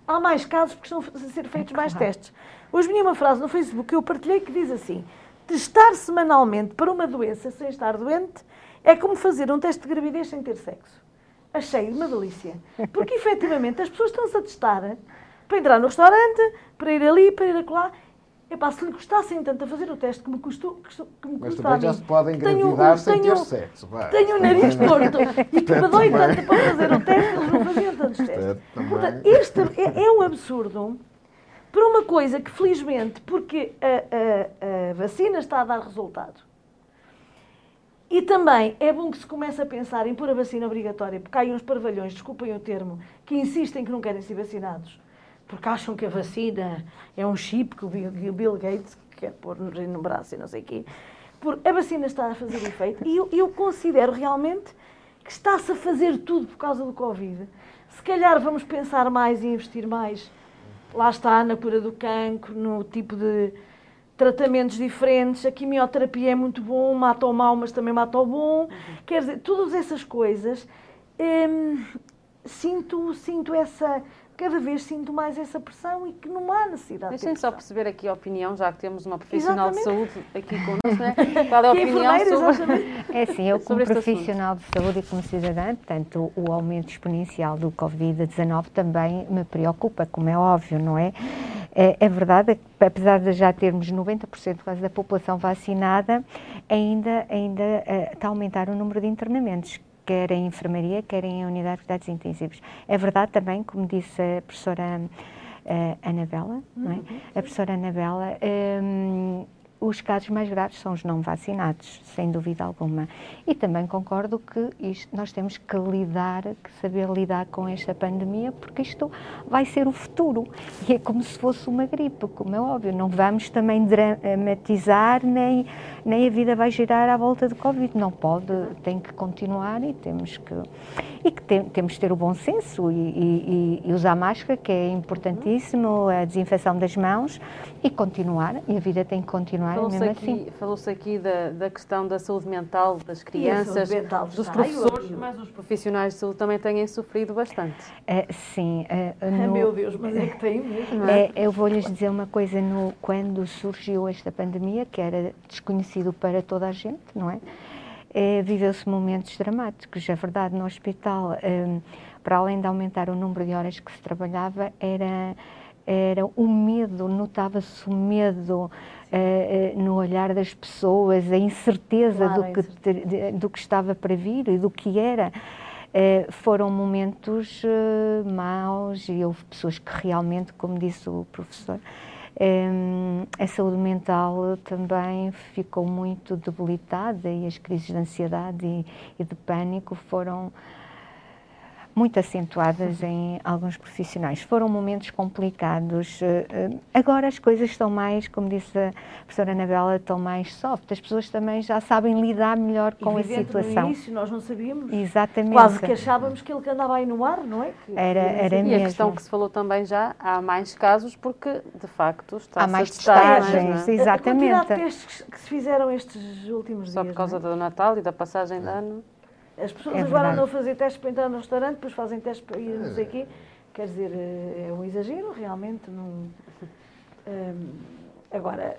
Há mais casos porque estão a ser feitos mais testes. Hoje vinha uma frase no Facebook que eu partilhei que diz assim: testar semanalmente para uma doença sem estar doente é como fazer um teste de gravidez sem ter sexo. Achei uma delícia. Porque efetivamente as pessoas estão-se a testar para entrar no restaurante, para ir ali, para ir acolá. Epá, se lhe custassem tanto a fazer o teste que me custou, que me Mas também já se podem engravidar sem ter sexo. tenho o nariz torto e que me dói tanto para fazer o teste, eles não faziam tantos testes. Portanto, este é, é um absurdo para uma coisa que, felizmente, porque a, a- a vacina está a dar resultado. E também é bom que se comece a pensar em pôr a vacina obrigatória, porque há aí uns parvalhões, desculpem o termo, que insistem que não querem ser vacinados, porque acham que a vacina é um chip que o Bill, Gates quer pôr no, braço e não sei o quê. Por, a vacina está a fazer efeito e eu, eu considero realmente que está-se a fazer tudo por causa do Covid. Se calhar vamos pensar mais e investir mais, lá está, na cura do cancro, no tipo de tratamentos diferentes. A quimioterapia é muito bom, mata o mal, mas também mata o bom. Quer dizer, todas essas coisas, hum, sinto, sinto essa, cada vez sinto mais essa pressão e que não há necessidade de Deixem só perceber aqui a opinião, já que temos uma profissional de Exatamente. saúde aqui connosco, né? qual é a Que opinião enfermeira, sobre... exatamente. É assim, eu como profissional de saúde e como cidadã, portanto, o aumento exponencial do Covid-19 também me preocupa, como é óbvio, não é? É, é verdade que, apesar de já termos 90% quase da população vacinada, ainda, ainda eh, está a aumentar o número de internamentos, quer em enfermaria, quer em unidades de cuidados intensivos. É verdade também, como disse a professora eh, Anabela, não é? A professora Anabela, hum, os casos mais graves são os não vacinados, sem dúvida alguma. E também concordo que isto, nós temos que lidar, que saber lidar com esta pandemia, porque isto vai ser o futuro. E é como se fosse uma gripe, como é óbvio. Não vamos também dramatizar, nem, nem a vida vai girar à volta do Covid. Não pode, tem que continuar e temos que. E que tem- temos que ter o bom senso e, e- e- usar máscara, que é importantíssimo, a desinfecção das mãos, e continuar. E a vida tem que continuar Falou-se mesmo aqui, assim. falou-se aqui da, da questão da saúde mental das crianças, mental dos está, professores, eu- mas os profissionais de saúde também têm sofrido bastante. Eh, sim. Ah, no- meu Deus, mas é que tem mesmo. É, eu vou-lhes dizer uma coisa, no, quando surgiu esta pandemia, que era desconhecido para toda a gente, não é? Eh, Viveu-se momentos dramáticos. A verdade, no hospital, eh, para além de aumentar o número de horas que se trabalhava, era, era o medo, notava-se o medo eh, eh, no olhar das pessoas, a incerteza Claro, do, que, te- de- do que estava para vir e do que era. Eh, foram momentos maus e houve pessoas que realmente, como disse o professor, em, a saúde mental também ficou muito debilitada e as crises de ansiedade e, e de pânico foram muito acentuadas em alguns profissionais. Foram momentos complicados. Eh, eh, agora as coisas estão mais, como disse a professora Anabela, estão mais soft. As pessoas também já sabem lidar melhor com a situação. No início nós não sabíamos. Exatamente. Quase que achávamos que ele que andava aí no ar, não é? Que, era, era e mesmo. a questão que se falou também já, há mais casos porque, de facto, está Há mais testar, testagens, é? exatamente. A quantidade de testes que se fizeram estes últimos Só dias. por causa é? do Natal e da passagem de ano. As pessoas É agora andam a fazer testes para entrar no restaurante, depois fazem testes para ir não sei o quê. Quer dizer, eh, é um exagero, realmente. Não... Hum, agora,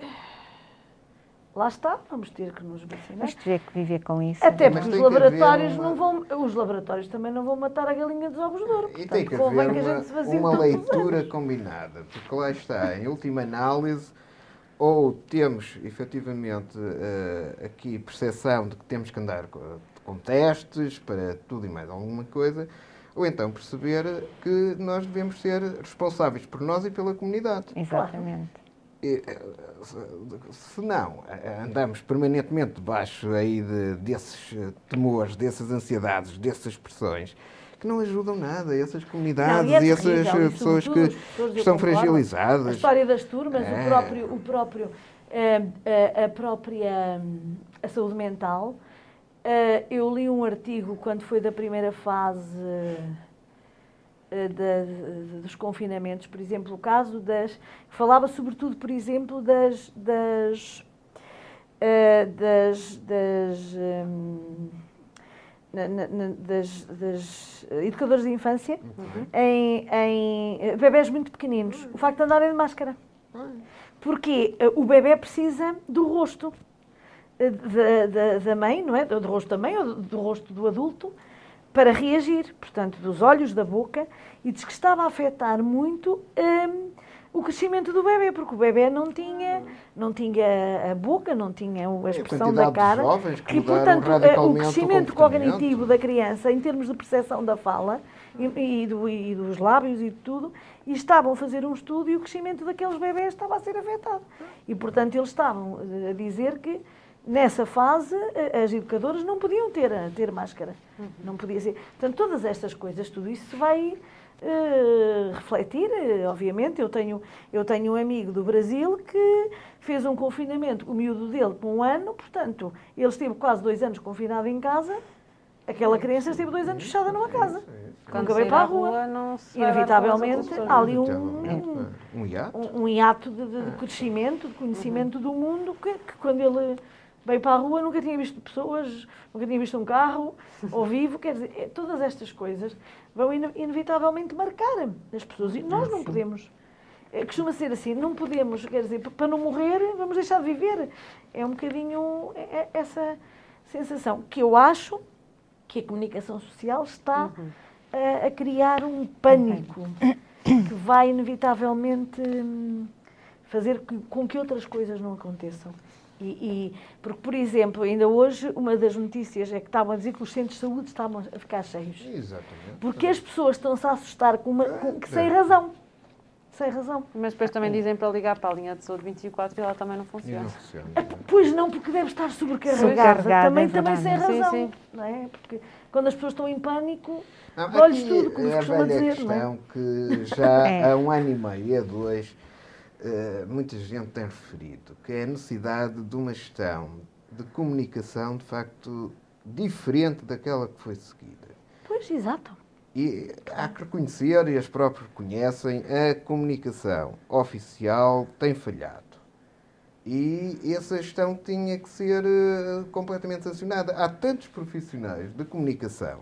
lá está, vamos ter que nos vacinar. Vamos ter que viver com isso. Até porque os laboratórios uma- não vão. Os laboratórios também não vão matar a galinha dos ovos de ouro. E tem que haver que a uma, gente se vacine uma leitura combinada, porque lá está, em última análise, ou temos efetivamente eh, aqui percepção de que temos que andar com, testes para tudo e mais alguma coisa, ou então perceber que nós devemos ser responsáveis por nós e pela comunidade. Exatamente. E, eh, se- não, eh, andamos permanentemente debaixo aí de- desses eh, temores, dessas ansiedades, dessas pressões, que não ajudam nada, essas comunidades Não, e é essas terrível, eh, e pessoas sobretudo que pessoas, eu estão concordo. A fragilizadas. história das turmas, É. o próprio, o próprio, eh, a, a própria hum, a saúde mental. Eh, eu li um artigo quando foi da primeira fase da- de- dos confinamentos, por exemplo, o caso das. falava sobretudo, por exemplo, das. das eh, das, das, hum, na- na- na- das, das educadoras de infância em, em eh, bebés muito pequeninos. O facto de andarem de máscara. Porque eh, o bebê precisa do rosto da, da, da mãe, não é? Do rosto da mãe ou do, do rosto do adulto, para reagir. Portanto, dos olhos, da boca. E diz que estava a afetar muito hum, o crescimento do bebê, porque o bebê não tinha, não tinha a boca, não tinha a expressão da cara. que mudaram portanto, eh, o o crescimento comportamento. cognitivo da criança, em termos de percepção da fala e, e do- e dos lábios e de tudo, e estavam a fazer um estudo e o crescimento daqueles bebés estava a ser afetado. E, portanto, eles estavam eh, a dizer que nessa fase eh, as educadoras não podiam ter, a- ter máscara. Não podia ser. Portanto, todas estas coisas, tudo isso se vai eh, refletir, eh, obviamente. Eu tenho, eu tenho um amigo do Brasil que fez um confinamento, o miúdo dele, por um ano, portanto, ele esteve quase dois anos confinado em casa. Aquela criança esteve dois anos fechada numa casa. Quando Nunca veio sair para a rua. não se as Inevitavelmente, há ali um, um, é. um hiato. um, um hiato de, de- de crescimento, de conhecimento do mundo, que, que quando ele veio para a rua nunca tinha visto pessoas, nunca tinha visto um carro ao vivo, quer dizer, é, todas estas coisas vão ine- inevitavelmente marcar as pessoas e nós não podemos. é, Costuma ser assim, não podemos, quer dizer, para não morrer, vamos deixar de viver. É um bocadinho é- é essa sensação que eu acho que a comunicação social está a, a criar um pânico que vai inevitavelmente hum, fazer com que outras coisas não aconteçam. E, e- porque, por exemplo, ainda hoje, uma das notícias é que estavam a dizer que os centros de saúde estavam a ficar cheios. Exatamente. Porque as pessoas estão-se a assustar com uma, com- que sem razão. Sem razão. Mas depois também dizem para ligar para a linha de saúde 24 e ela também não funciona. não funciona. Pois não, porque deve estar sobrecarregada. Sobrecarregada, também, é também sem razão. Sim, sim. Não é? Porque quando as pessoas estão em pânico, olhos tudo, como se é a costuma velha dizer, não é? questão que já É. há um ano e meio, há dois, muita gente tem referido, que é a necessidade de uma gestão de comunicação, de facto, diferente daquela que foi seguida. Pois, exato. E há que reconhecer, e as próprias reconhecem, a comunicação oficial tem falhado. E essa gestão tinha que ser eh, completamente sancionada. Há tantos profissionais de comunicação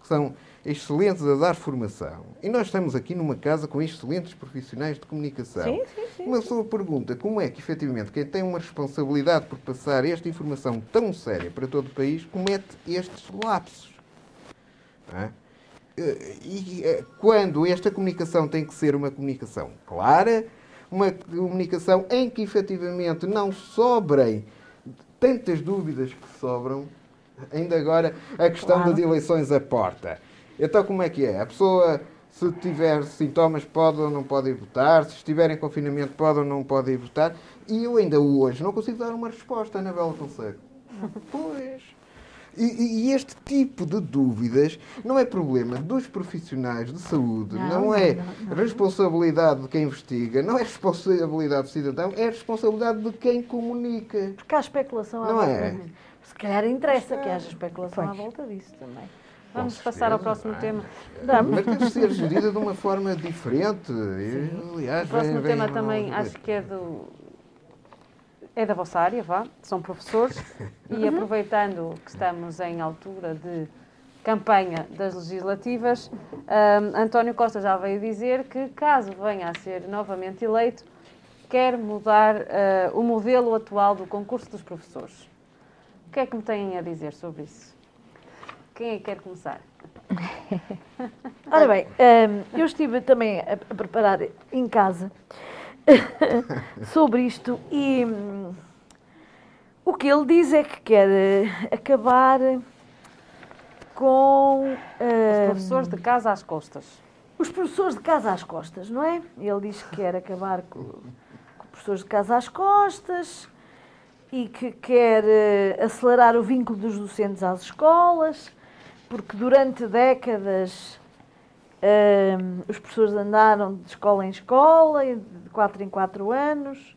que são excelentes a dar formação. E nós estamos aqui numa casa com excelentes profissionais de comunicação. Sim, sim, sim. Uma pessoa pergunta como é que, efetivamente, quem tem uma responsabilidade por passar esta informação tão séria para todo o país comete estes lapsos. é? Eh, E eh, quando esta comunicação tem que ser uma comunicação clara, uma comunicação em que efetivamente não sobrem tantas dúvidas que sobram, ainda agora a questão Claro. das eleições à porta. Então como é que é? A pessoa, se tiver sintomas, pode ou não pode ir votar, se estiver em confinamento, pode ou não pode ir votar, e eu ainda hoje não consigo dar uma resposta, Anabela consegue. Pois. E, e, este tipo de dúvidas não é problema dos profissionais de saúde, não, não é não, não, responsabilidade de quem investiga, não é responsabilidade do cidadão, é responsabilidade de quem comunica. Porque há especulação à não volta é? Se calhar interessa que haja especulação pois. à volta disso também. Vamos passar ao próximo tema. Mas deve ser gerida de uma forma diferente. Aliás, o próximo vem, tema vem, também acho que é do é da vossa área, vá, são professores, e aproveitando que estamos em altura de campanha das legislativas, um, António Costa já veio dizer que, caso venha a ser novamente eleito, quer mudar uh, o modelo atual do concurso dos professores. O que é que me têm a dizer sobre isso? Quem é que quer começar? Ora bem, um, eu estive também a, a preparar em casa sobre isto e hum, o que ele diz é que quer eh, acabar com os professores de casa às costas. Os professores de casa às costas, não é? Ele diz que quer acabar com, com professores de casa às costas e que quer uh, acelerar o vínculo dos docentes às escolas, porque durante décadas uh, os professores andaram de escola em escola, de quatro em quatro anos,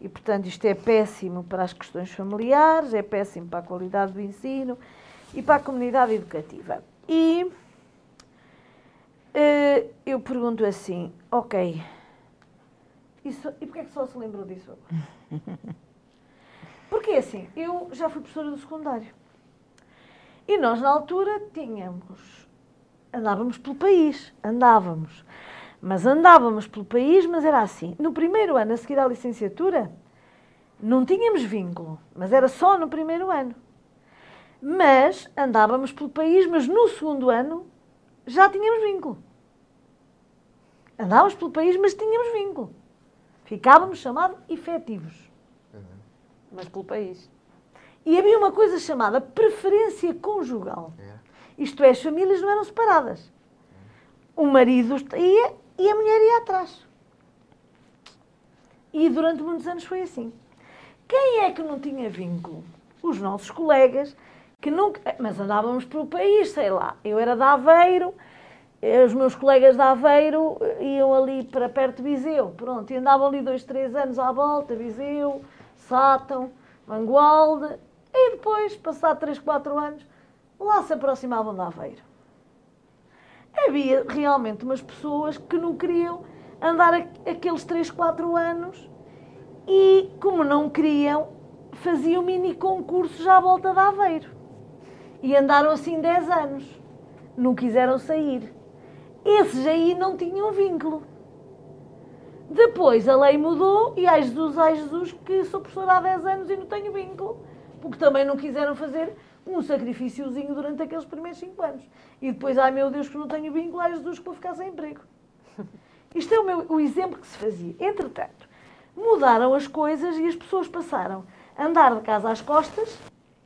e portanto isto é péssimo para as questões familiares, é péssimo para a qualidade do ensino e para a comunidade educativa. E uh, eu pergunto assim, ok, isso, e porquê é que só se lembrou disso agora? Porque assim, eu já fui professora do secundário. E nós, na altura, tínhamos. Andávamos pelo país, andávamos. Mas andávamos pelo país, mas era assim. No primeiro ano, a seguir à licenciatura, não tínhamos vínculo, mas era só no primeiro ano. Mas andávamos pelo país, mas no segundo ano já tínhamos vínculo. Andávamos pelo país, mas tínhamos vínculo. Ficávamos chamados efetivos. Mas pelo país. E havia uma coisa chamada preferência conjugal. É. Isto é, as famílias não eram separadas. O marido ia e a mulher ia atrás. E durante muitos anos foi assim. Quem é que não tinha vínculo? Os nossos colegas, que nunca. Mas andávamos pelo país, sei lá. Eu era de Aveiro, os meus colegas de Aveiro iam ali para perto de Viseu. Pronto, e andavam ali dois, três anos à volta, Viseu, Sátão, Mangualde. E depois, passado 3, 4 anos, lá se aproximavam de Aveiro. Havia realmente umas pessoas que não queriam andar aqueles 3, 4 anos e, como não queriam, faziam mini concursos à volta de Aveiro. E andaram assim 10 anos. Não quiseram sair. Esses aí não tinham vínculo. Depois a lei mudou e ai Jesus, ai Jesus, que sou professora há 10 anos e não tenho vínculo porque também não quiseram fazer um sacrifíciozinho durante aqueles primeiros cinco anos. E depois, ai meu Deus, que não tenho vínculo, ai Jesus, que vou ficar sem emprego. Isto é o, meu, o exemplo que se fazia. Entretanto, mudaram as coisas e as pessoas passaram a andar de casa às costas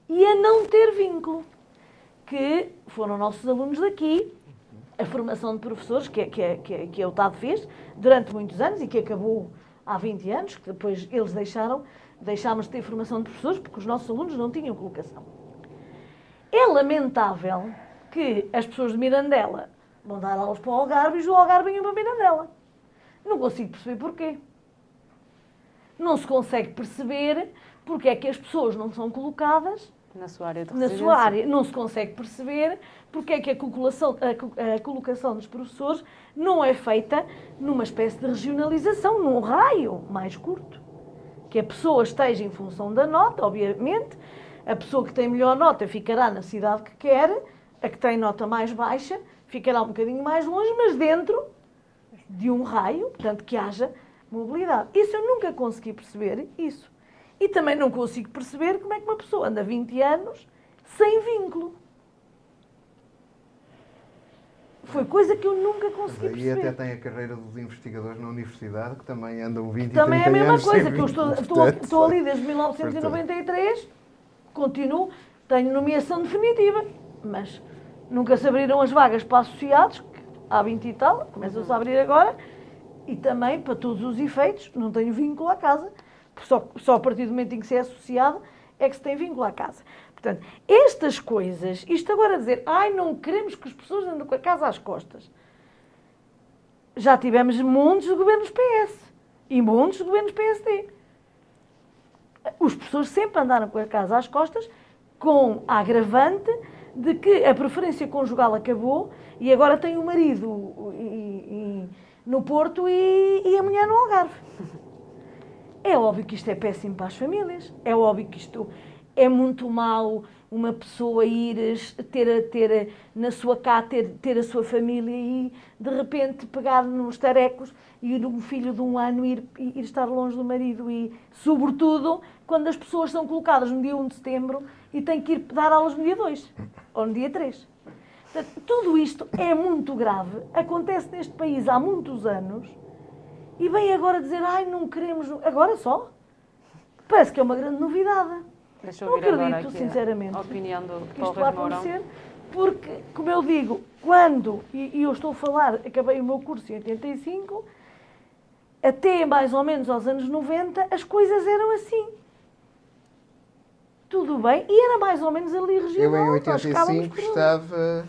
e a não ter vínculo. Que foram nossos alunos daqui, a formação de professores que, que, que, que a UTAD fez durante muitos anos e que acabou há 20 anos, que depois eles deixaram deixámos de ter formação de professores porque os nossos alunos não tinham colocação. É lamentável que as pessoas de Mirandela vão dar aulas para o Algarve e do Algarve venham para Mirandela. Não consigo perceber porquê. Não se consegue perceber porque é que as pessoas não são colocadas na sua área de Na sua área. Não se consegue perceber porque é que a colocação, a, a colocação dos professores não é feita numa espécie de regionalização, num raio mais curto que a pessoa esteja em função da nota, obviamente. A pessoa que tem melhor nota ficará na cidade que quer, a que tem nota mais baixa ficará um bocadinho mais longe, mas dentro de um raio, portanto, que haja mobilidade. Isso eu nunca consegui perceber, isso. E também não consigo perceber como é que uma pessoa anda 20 anos sem vínculo. Foi coisa que eu nunca consegui perceber. E até tem a carreira dos investigadores na universidade, que também andam 20 Também é a mesma coisa, que eu estou, estou, estou ali desde 1993, continuo, tenho nomeação definitiva, mas nunca se abriram as vagas para associados, há 20 e tal, começam-se a abrir agora, e também, para todos os efeitos, não tenho vínculo à casa, só, só a partir do momento em que se é associado é que se tem vínculo à casa. Portanto, estas coisas, isto agora dizer, ai, não queremos que as pessoas andem com a casa às costas. Já tivemos montes de governos PS e montes de governos PSD. Os professores sempre andaram com a casa às costas, com a agravante de que a preferência conjugal acabou e agora tem o marido e, e, no Porto e, e a mulher no Algarve. É óbvio que isto é péssimo para as famílias, é óbvio que isto é muito mau uma pessoa ir ter, ter na sua casa, ter, ter a sua família e de repente pegar nos tarecos e um filho de um ano ir, ir estar longe do marido e, sobretudo, quando as pessoas são colocadas no dia 1 de setembro e têm que ir dar aulas no dia 2 ou no dia 3. Portanto, tudo isto é muito grave, acontece neste país há muitos anos e vem agora dizer, ai, não queremos, agora só. Parece que é uma grande novidade. Deixa eu Não acredito, aqui sinceramente, a opinião do que isto vai acontecer, porque, como eu digo, quando, e, e eu estou a falar, acabei o meu curso em 85, até mais ou menos aos anos 90, as coisas eram assim. Tudo bem, e era mais ou menos ali regional. Eu em nós ficávamos 85 por ali. estava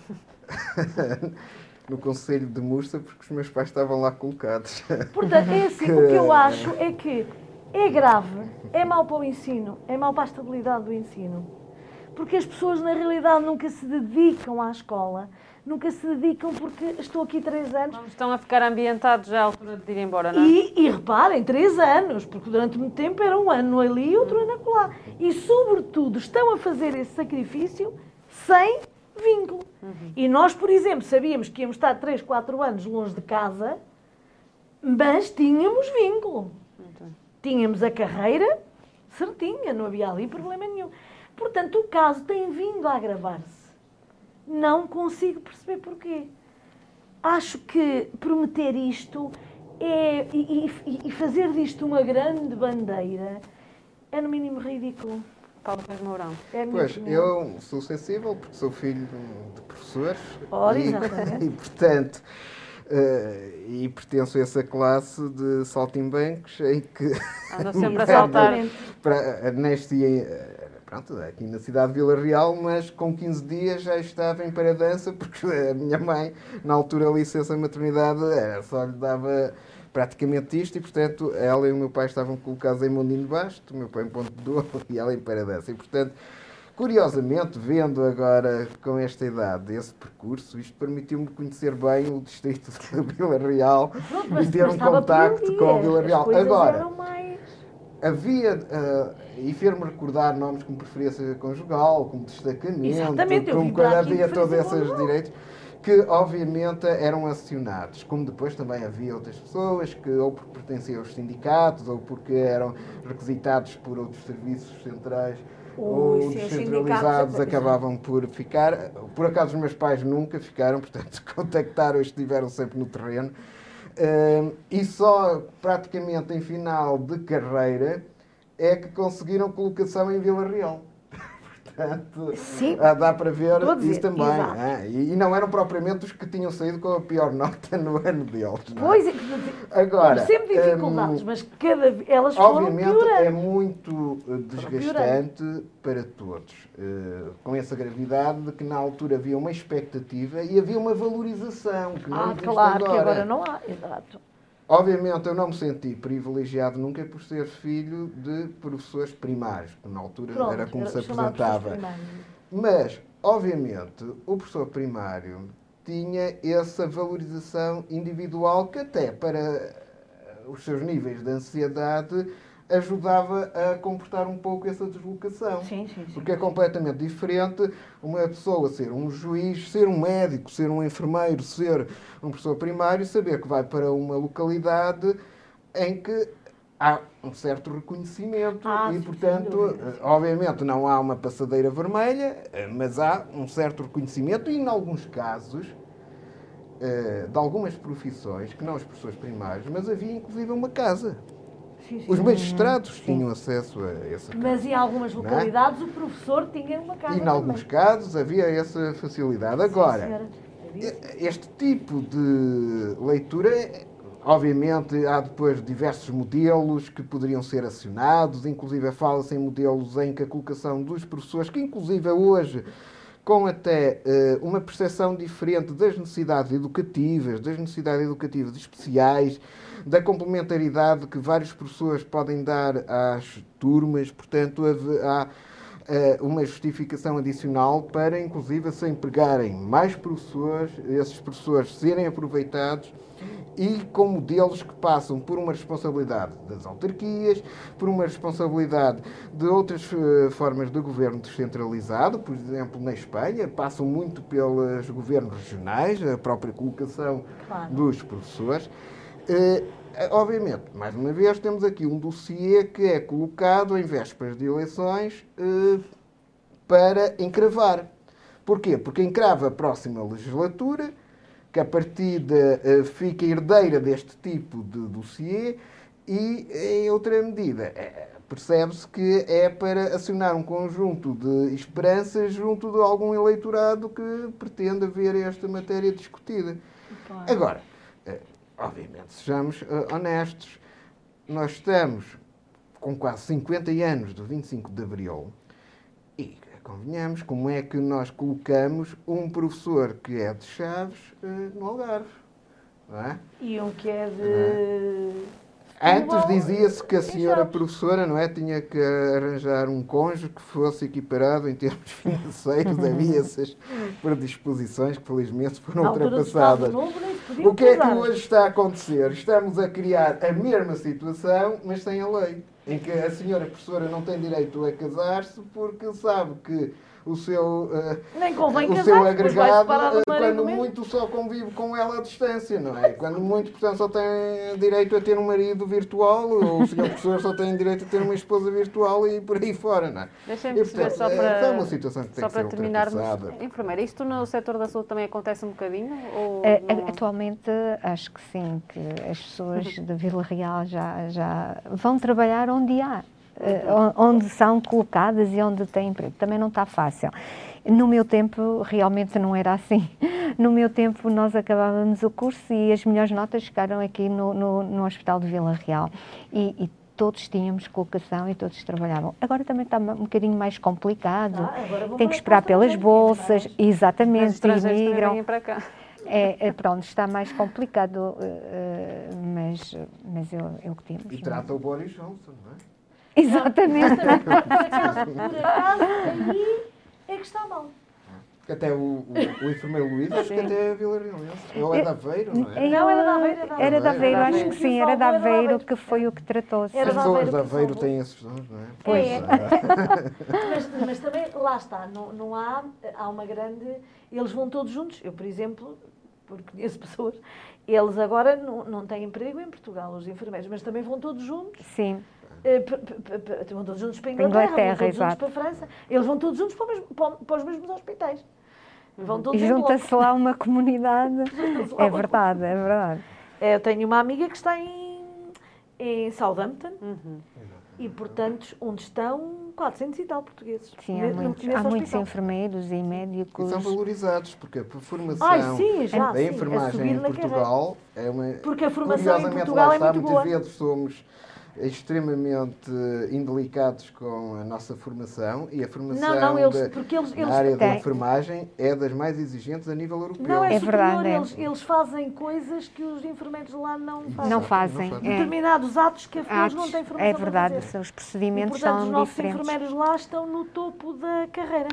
no Conselho de Mursa porque os meus pais estavam lá colocados. Portanto, é assim, o que eu acho é que é grave, é mau para o ensino, é mau para a estabilidade do ensino. Porque as pessoas, na realidade, nunca se dedicam à escola, nunca se dedicam porque estou aqui três anos. Estão a ficar ambientados já à altura de ir embora, não é? E, e reparem, três anos, porque durante muito tempo era um ano ali e outro ano acolá. E, sobretudo, estão a fazer esse sacrifício sem vínculo. E nós, por exemplo, sabíamos que íamos estar três, quatro anos longe de casa, mas tínhamos vínculo. Tínhamos a carreira certinha, não havia ali problema nenhum. Portanto, o caso tem vindo a agravar-se. Não consigo perceber porquê. Acho que prometer isto é, e, e- e fazer disto uma grande bandeira é no mínimo ridículo. Paulo Reis Mourão. É Pois, eu sou sensível porque sou filho de- de professores. Ora, e, exatamente. e, portanto, eh, e pertenço a essa classe de saltimbancos em que Andam sempre a saltar. para, em, eh, pronto, aqui na cidade de Vila Real, mas com 15 dias já estava em paradança porque a minha mãe, na altura a licença maternidade, era, só lhe dava praticamente isto e, portanto, ela e o meu pai estavam colocados em Mondinho de Basto, o meu pai em Ponte de Douro e ela em paradança. E, portanto, curiosamente, vendo agora com esta idade esse percurso, isto permitiu-me conhecer bem o distrito de Vila Real Pronto, e mas, ter mas um contacto com as- Vila Real. Agora, mais... Havia, ah, e fez-me recordar nomes como preferência conjugal, como destacamento, como quando havia todos esses direitos, que obviamente eram acionados. Como depois também havia outras pessoas que ou porque pertenciam aos sindicatos ou porque eram requisitados por outros serviços centrais Ui, ou os descentralizados acabavam por ficar. Por acaso os meus pais nunca ficaram, portanto contactaram e estiveram sempre no terreno. Hum, e só praticamente em final de carreira é que conseguiram colocação em Vila Real. Portanto, Sim. ah, dá para ver isso também. ah, e, não eram propriamente os que tinham saído com a pior nota no ano deles. é? Pois, é, Agora, sempre dificuldades, hum, mas cada vez elas foram Obviamente piorando. é muito desgastante para todos, eh, com essa gravidade de que na altura havia uma expectativa e havia uma valorização que não Ah, claro agora. que agora não há, exato. Obviamente eu não me senti privilegiado nunca por ser filho de professores primários, que na altura Pronto, era como se apresentava. Mas, obviamente, o professor primário tinha essa valorização individual que até para os seus níveis de ansiedade ajudava a comportar um pouco essa deslocação. Sim, sim, sim. Porque é completamente diferente uma pessoa ser um juiz, ser um médico, ser um enfermeiro, ser um professor primário, saber que vai para uma localidade em que há um certo reconhecimento Ah, e, sim, portanto, obviamente não há uma passadeira vermelha, mas há um certo reconhecimento e, em alguns casos, eh, de algumas profissões, que não os professores primários, mas havia inclusive uma casa. Sim, sim. Os magistrados tinham acesso a essa casa. Mas em algumas Não é? localidades o professor tinha uma casa E, em alguns também. casos, havia essa facilidade. Sim, Agora, este tipo de leitura, é- obviamente, há depois diversos modelos que poderiam ser acionados, inclusive fala-se em modelos em que a colocação dos professores, que inclusive hoje com até uh, uma percepção diferente das necessidades educativas, das necessidades educativas especiais, da complementaridade que vários professores podem dar às turmas, portanto, há uh, uma justificação adicional para, inclusive, se empregarem mais professores, esses professores serem aproveitados e com modelos que passam por uma responsabilidade das autarquias, por uma responsabilidade de outras uh, formas de governo descentralizado, por exemplo, na Espanha, passam muito pelos governos regionais, a própria colocação claro. dos professores. Uh, obviamente, mais uma vez, temos aqui um dossiê que é colocado em vésperas de eleições uh, para encravar. Porquê? Porque encrava a próxima legislatura que a partida uh, fica herdeira deste tipo de dossiê e, em outra medida, é, percebe-se que é para acionar um conjunto de esperanças junto de algum eleitorado que pretende ver esta matéria discutida. Claro. Agora, uh, obviamente, sejamos uh, honestos, nós estamos com quase 50 anos do 25 de Abril e convenhamos, como é que nós colocamos um professor que é de Chaves uh, no Algarve? Não é? E um que é de. Antes dizia-se que a senhora professora não é, tinha que arranjar um cônjuge que fosse equiparado em termos financeiros. Havia essas predisposições que felizmente foram ultrapassadas. O que é que hoje está a acontecer? Estamos a criar a mesma situação, mas sem a lei em que a senhora professora não tem direito a casar-se porque sabe que o seu, uh, Nem convém o casar, seu agregado, uh, quando muito, só convive com ela à distância, não é? Quando muito, portanto, só tem direito a ter um marido virtual, ou o senhor professor só tem direito a ter uma esposa virtual e por aí fora, não é? Deixem-me perceber só para, é uma situação que tem só que para terminarmos. Enfermeira, isto no setor da saúde também acontece um bocadinho? Ou é, atualmente, acho que sim, que as pessoas de Vila Real já, já vão trabalhar onde há. Uh, onde são colocadas e onde têm emprego. Também não está fácil. No meu tempo, realmente não era assim. No meu tempo, nós acabávamos o curso e as melhores notas ficaram aqui no, no, no Hospital de Vila Real. E, e, todos tínhamos colocação e todos trabalhavam. Agora também está um bocadinho mais complicado. Ah, Tem que esperar pelas bolsas, exatamente, imigram. É, é, pronto, está mais complicado, uh, mas, mas eu, eu que temos. E trata o Boris Johnson, não é? Exatamente. Por acaso, aí é que está mal. Até o, o, o enfermeiro Luís, acho que até é Vila Real. Ou é da Aveiro, não é? Não, era da Aveiro. Era da Aveiro, acho que sim, era da Aveiro que foi o que tratou-se. As pessoas da Aveiro têm esses dons, não é? Pois. É. mas, mas também, lá está, não, não há, há uma grande... Eles vão todos juntos. Eu, por exemplo, porque conheço pessoas, eles agora não, não têm emprego em Portugal, os enfermeiros, mas também vão todos juntos. Sim. Eh, vão todos juntos para a Inglaterra, Inglaterra vão todos exato. juntos para a França. Eles vão todos juntos para, mesmo, para os mesmos hospitais. Vão todos e junta-se lá uma comunidade. é verdade, é verdade. Eu tenho uma amiga que está em, em Southampton uhum. e, portanto, onde estão 400 e tal portugueses. Sim, há muitos, há muitos enfermeiros e médicos. E são valorizados, porque a formação Ai, sim, já, da enfermagem em Portugal é uma. Porque a formação em Portugal é muito boa. Muitas vezes somos extremamente indelicados com a nossa formação e a formação não, não, eles, porque eles, eles, na área da enfermagem é das mais exigentes a nível europeu. Não, é, é verdade. É. Eles, eles fazem coisas que os enfermeiros lá não fazem. Não fazem. É. Determinados atos que eles não têm formação É verdade, os procedimentos e, portanto, são diferentes. os nossos enfermeiros lá estão no topo da carreira.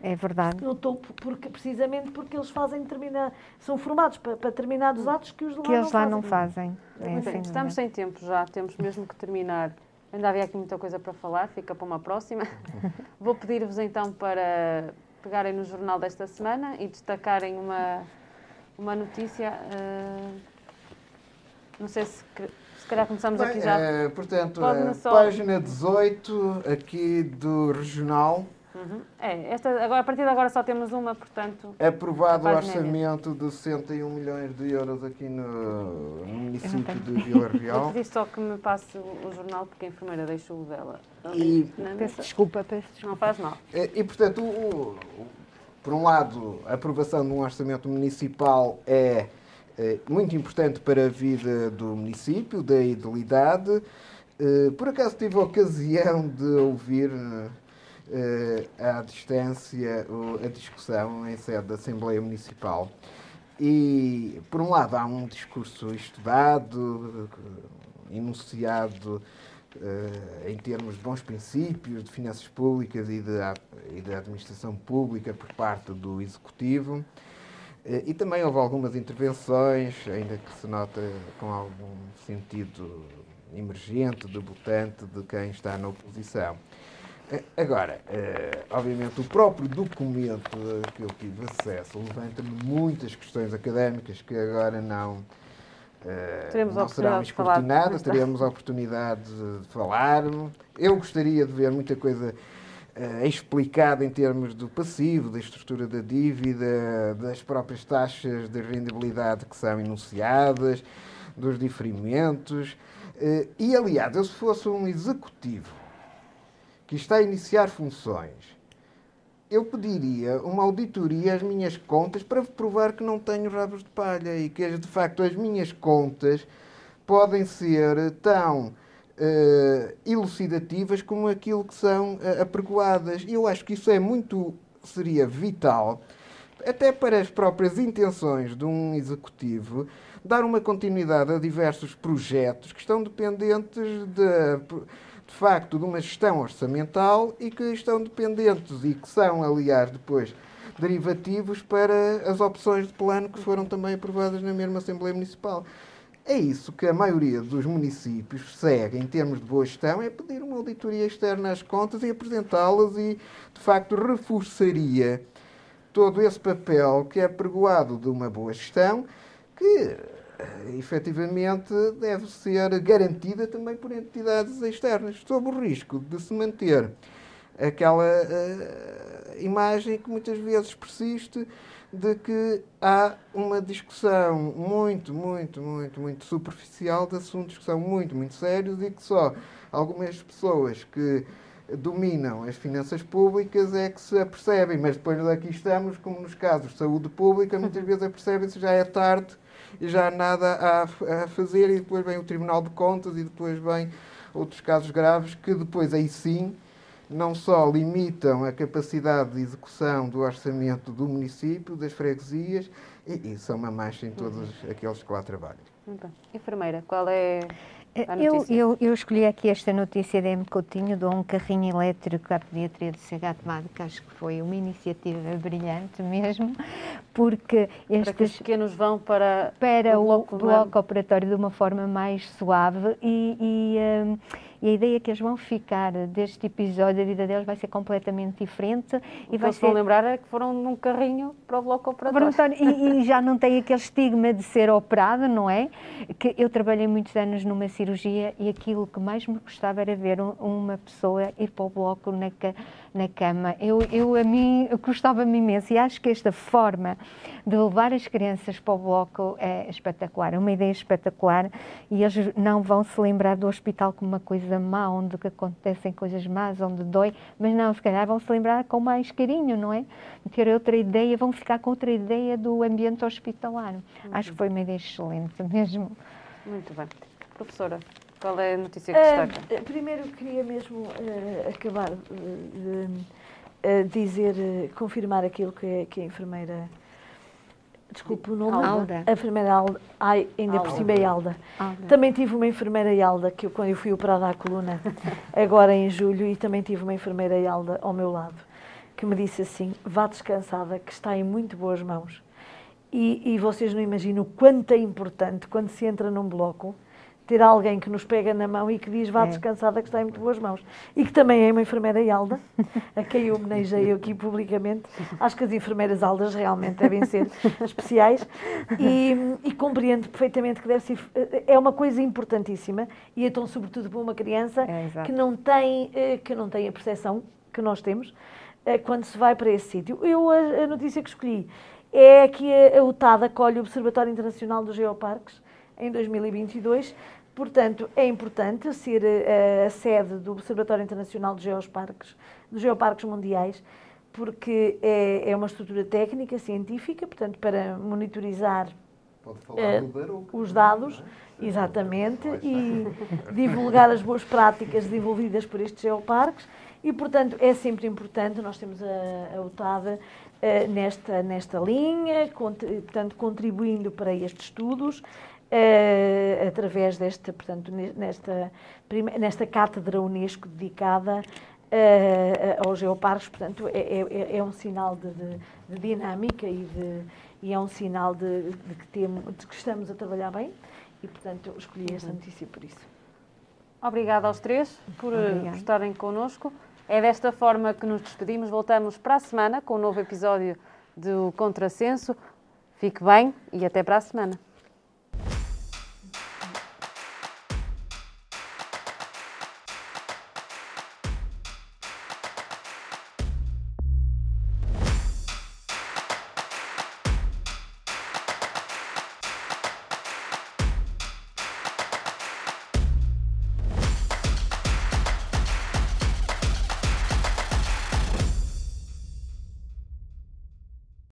É verdade. No topo, porque, precisamente porque eles fazem determinado, são formados para, para determinados atos que os lá que eles lá não fazem. É, bem, estamos sem tempo já, temos mesmo que terminar. Ainda havia aqui muita coisa para falar, fica para uma próxima. Vou pedir-vos então para pegarem no jornal desta semana e destacarem uma, uma notícia. Uh, não sei se, se calhar começamos Bem, aqui já. É, portanto, é, só... página 18 aqui do Regional. Uhum. É, esta, agora, a partir de agora só temos uma, portanto. É aprovado o orçamento de 61 milhões de euros aqui no, no município de Vila Real. Vou pedir só que me passe o, jornal, porque a enfermeira deixou o dela. E, peço desculpa, peço desculpa. Não faz mal. E, e portanto, o, o, por um lado, a aprovação de um orçamento municipal é eh, muito importante para a vida do município, da idilidade. Eh, por acaso tive a ocasião de ouvir à distância a discussão em sede da Assembleia Municipal. E, por um lado, há um discurso estudado, enunciado em termos de bons princípios de finanças públicas e de administração pública por parte do Executivo. Eh, e também houve algumas intervenções, ainda que se nota com algum sentido emergente, debutante, de quem está na oposição. Eh, agora, eh, obviamente, o próprio documento que eu tive acesso levanta-me muitas questões académicas que agora não, teremos não serão escrutinadas, teremos a oportunidade de falar. Eu gostaria de ver muita coisa uh, explicado em termos do passivo, da estrutura da dívida, das próprias taxas de rendibilidade que são enunciadas, dos diferimentos. E, aliás, eu se fosse um executivo que está a iniciar funções, eu pediria uma auditoria às minhas contas para provar que não tenho rabos de palha e que, de facto, as minhas contas podem ser tão uh, elucidativas como aquilo que são uh, apregoadas. Eu acho que isso é muito, seria vital, até para as próprias intenções de um executivo, dar uma continuidade a diversos projetos que estão dependentes de, de facto de uma gestão orçamental e que estão dependentes e que são, aliás, depois derivativos para as opções de plano que foram também aprovadas na mesma Assembleia Municipal. É isso que a maioria dos municípios segue em termos de boa gestão, é pedir uma auditoria externa às contas e apresentá-las e, de facto, reforçaria todo esse papel que é pregoado de uma boa gestão, que efetivamente deve ser garantida também por entidades externas, sob o risco de se manter aquela uh, imagem que muitas vezes persiste de que há uma discussão muito, muito, muito, muito superficial de assuntos que são muito, muito sérios e que só algumas pessoas que dominam as finanças públicas é que se apercebem, mas depois daqui estamos, como nos casos de saúde pública, muitas vezes apercebem-se já é tarde e já há nada a, a fazer e depois vem o Tribunal de Contas e depois vem outros casos graves que depois aí sim não só limitam a capacidade de execução do orçamento do município, das freguesias, e, e são uma mancha em todos uhum. aqueles que lá trabalham. Então, enfermeira, qual é eu, eu, eu, escolhi aqui esta notícia da M. Coutinho de um carrinho elétrico à pediatria de Sagat que acho que foi uma iniciativa brilhante mesmo, porque estes... Para que os pequenos vão para, para o bloco, bloco operatório de uma forma mais suave e, e um, e a ideia que eles vão ficar deste episódio, a vida deles vai ser completamente diferente. O e vai ser... lembrar é que foram num carrinho para o bloco operatório. E, e, já não tem aquele estigma de ser operado, não é? Que eu trabalhei muitos anos numa cirurgia e aquilo que mais me gostava era ver um, uma pessoa ir para o bloco na, na cama. Eu, eu a mim gostava-me imenso e acho que esta forma de levar as crianças para o bloco é espetacular, é uma ideia espetacular e eles não vão se lembrar do hospital como uma coisa má, onde acontecem coisas más, onde dói, mas não, se calhar vão se lembrar com mais carinho, não é? Ter outra ideia, vão ficar com outra ideia do ambiente hospitalar. Uhum. Acho que foi uma ideia excelente mesmo. Muito bem. Professora, qual é a notícia que destaca? Uh, primeiro queria mesmo uh, acabar de uh, dizer, confirmar aquilo que, que a enfermeira Desculpe o nome. Alda. A enfermeira Alda. Ai, ainda Alda. por cima é Alda. Alda. Também tive uma enfermeira Alda, que eu, quando eu fui operada à coluna, agora em julho, e também tive uma enfermeira Alda ao meu lado, que me disse assim: vá descansada, que está em muito boas mãos. E, e vocês não imaginam o quanto é importante quando se entra num bloco ter alguém que nos pega na mão e que diz vá é. descansada que está em muito boas mãos. E que também é uma enfermeira Alda, a quem eu homenageei aqui publicamente. Acho que as enfermeiras Aldas realmente devem ser especiais e, e compreendo perfeitamente que deve ser, é uma coisa importantíssima e então sobretudo para uma criança é, que, não tem, eh, que não tem a percepção que nós temos eh, quando se vai para esse sítio. Eu, a, a notícia que escolhi é que a, a UTAD acolhe o Observatório Internacional dos Geoparques em 2022 Portanto, é importante ser a, eh, a sede do Observatório Internacional de Geoparques, dos Geoparques Mundiais, porque é, é uma estrutura técnica, científica, portanto, para monitorizar Baroco. os dados, exatamente, e divulgar as boas práticas desenvolvidas por estes geoparques. E, portanto, é sempre importante, nós temos a, a UTAD eh, nesta, nesta linha, cont- portanto, contribuindo para estes estudos, eh, através desta, portanto, ne- nesta, nesta cátedra Unesco dedicada eh, aos geoparques, portanto, é, é- é um sinal de, de- de dinâmica e, de, e é um sinal de, que temos, de que estamos a trabalhar bem e, portanto, escolhi esta notícia por isso. Obrigada aos três por eh, estarem connosco. É desta forma que nos despedimos. Voltamos para a semana com um novo episódio do Contrassenso. Fique bem e até para a semana.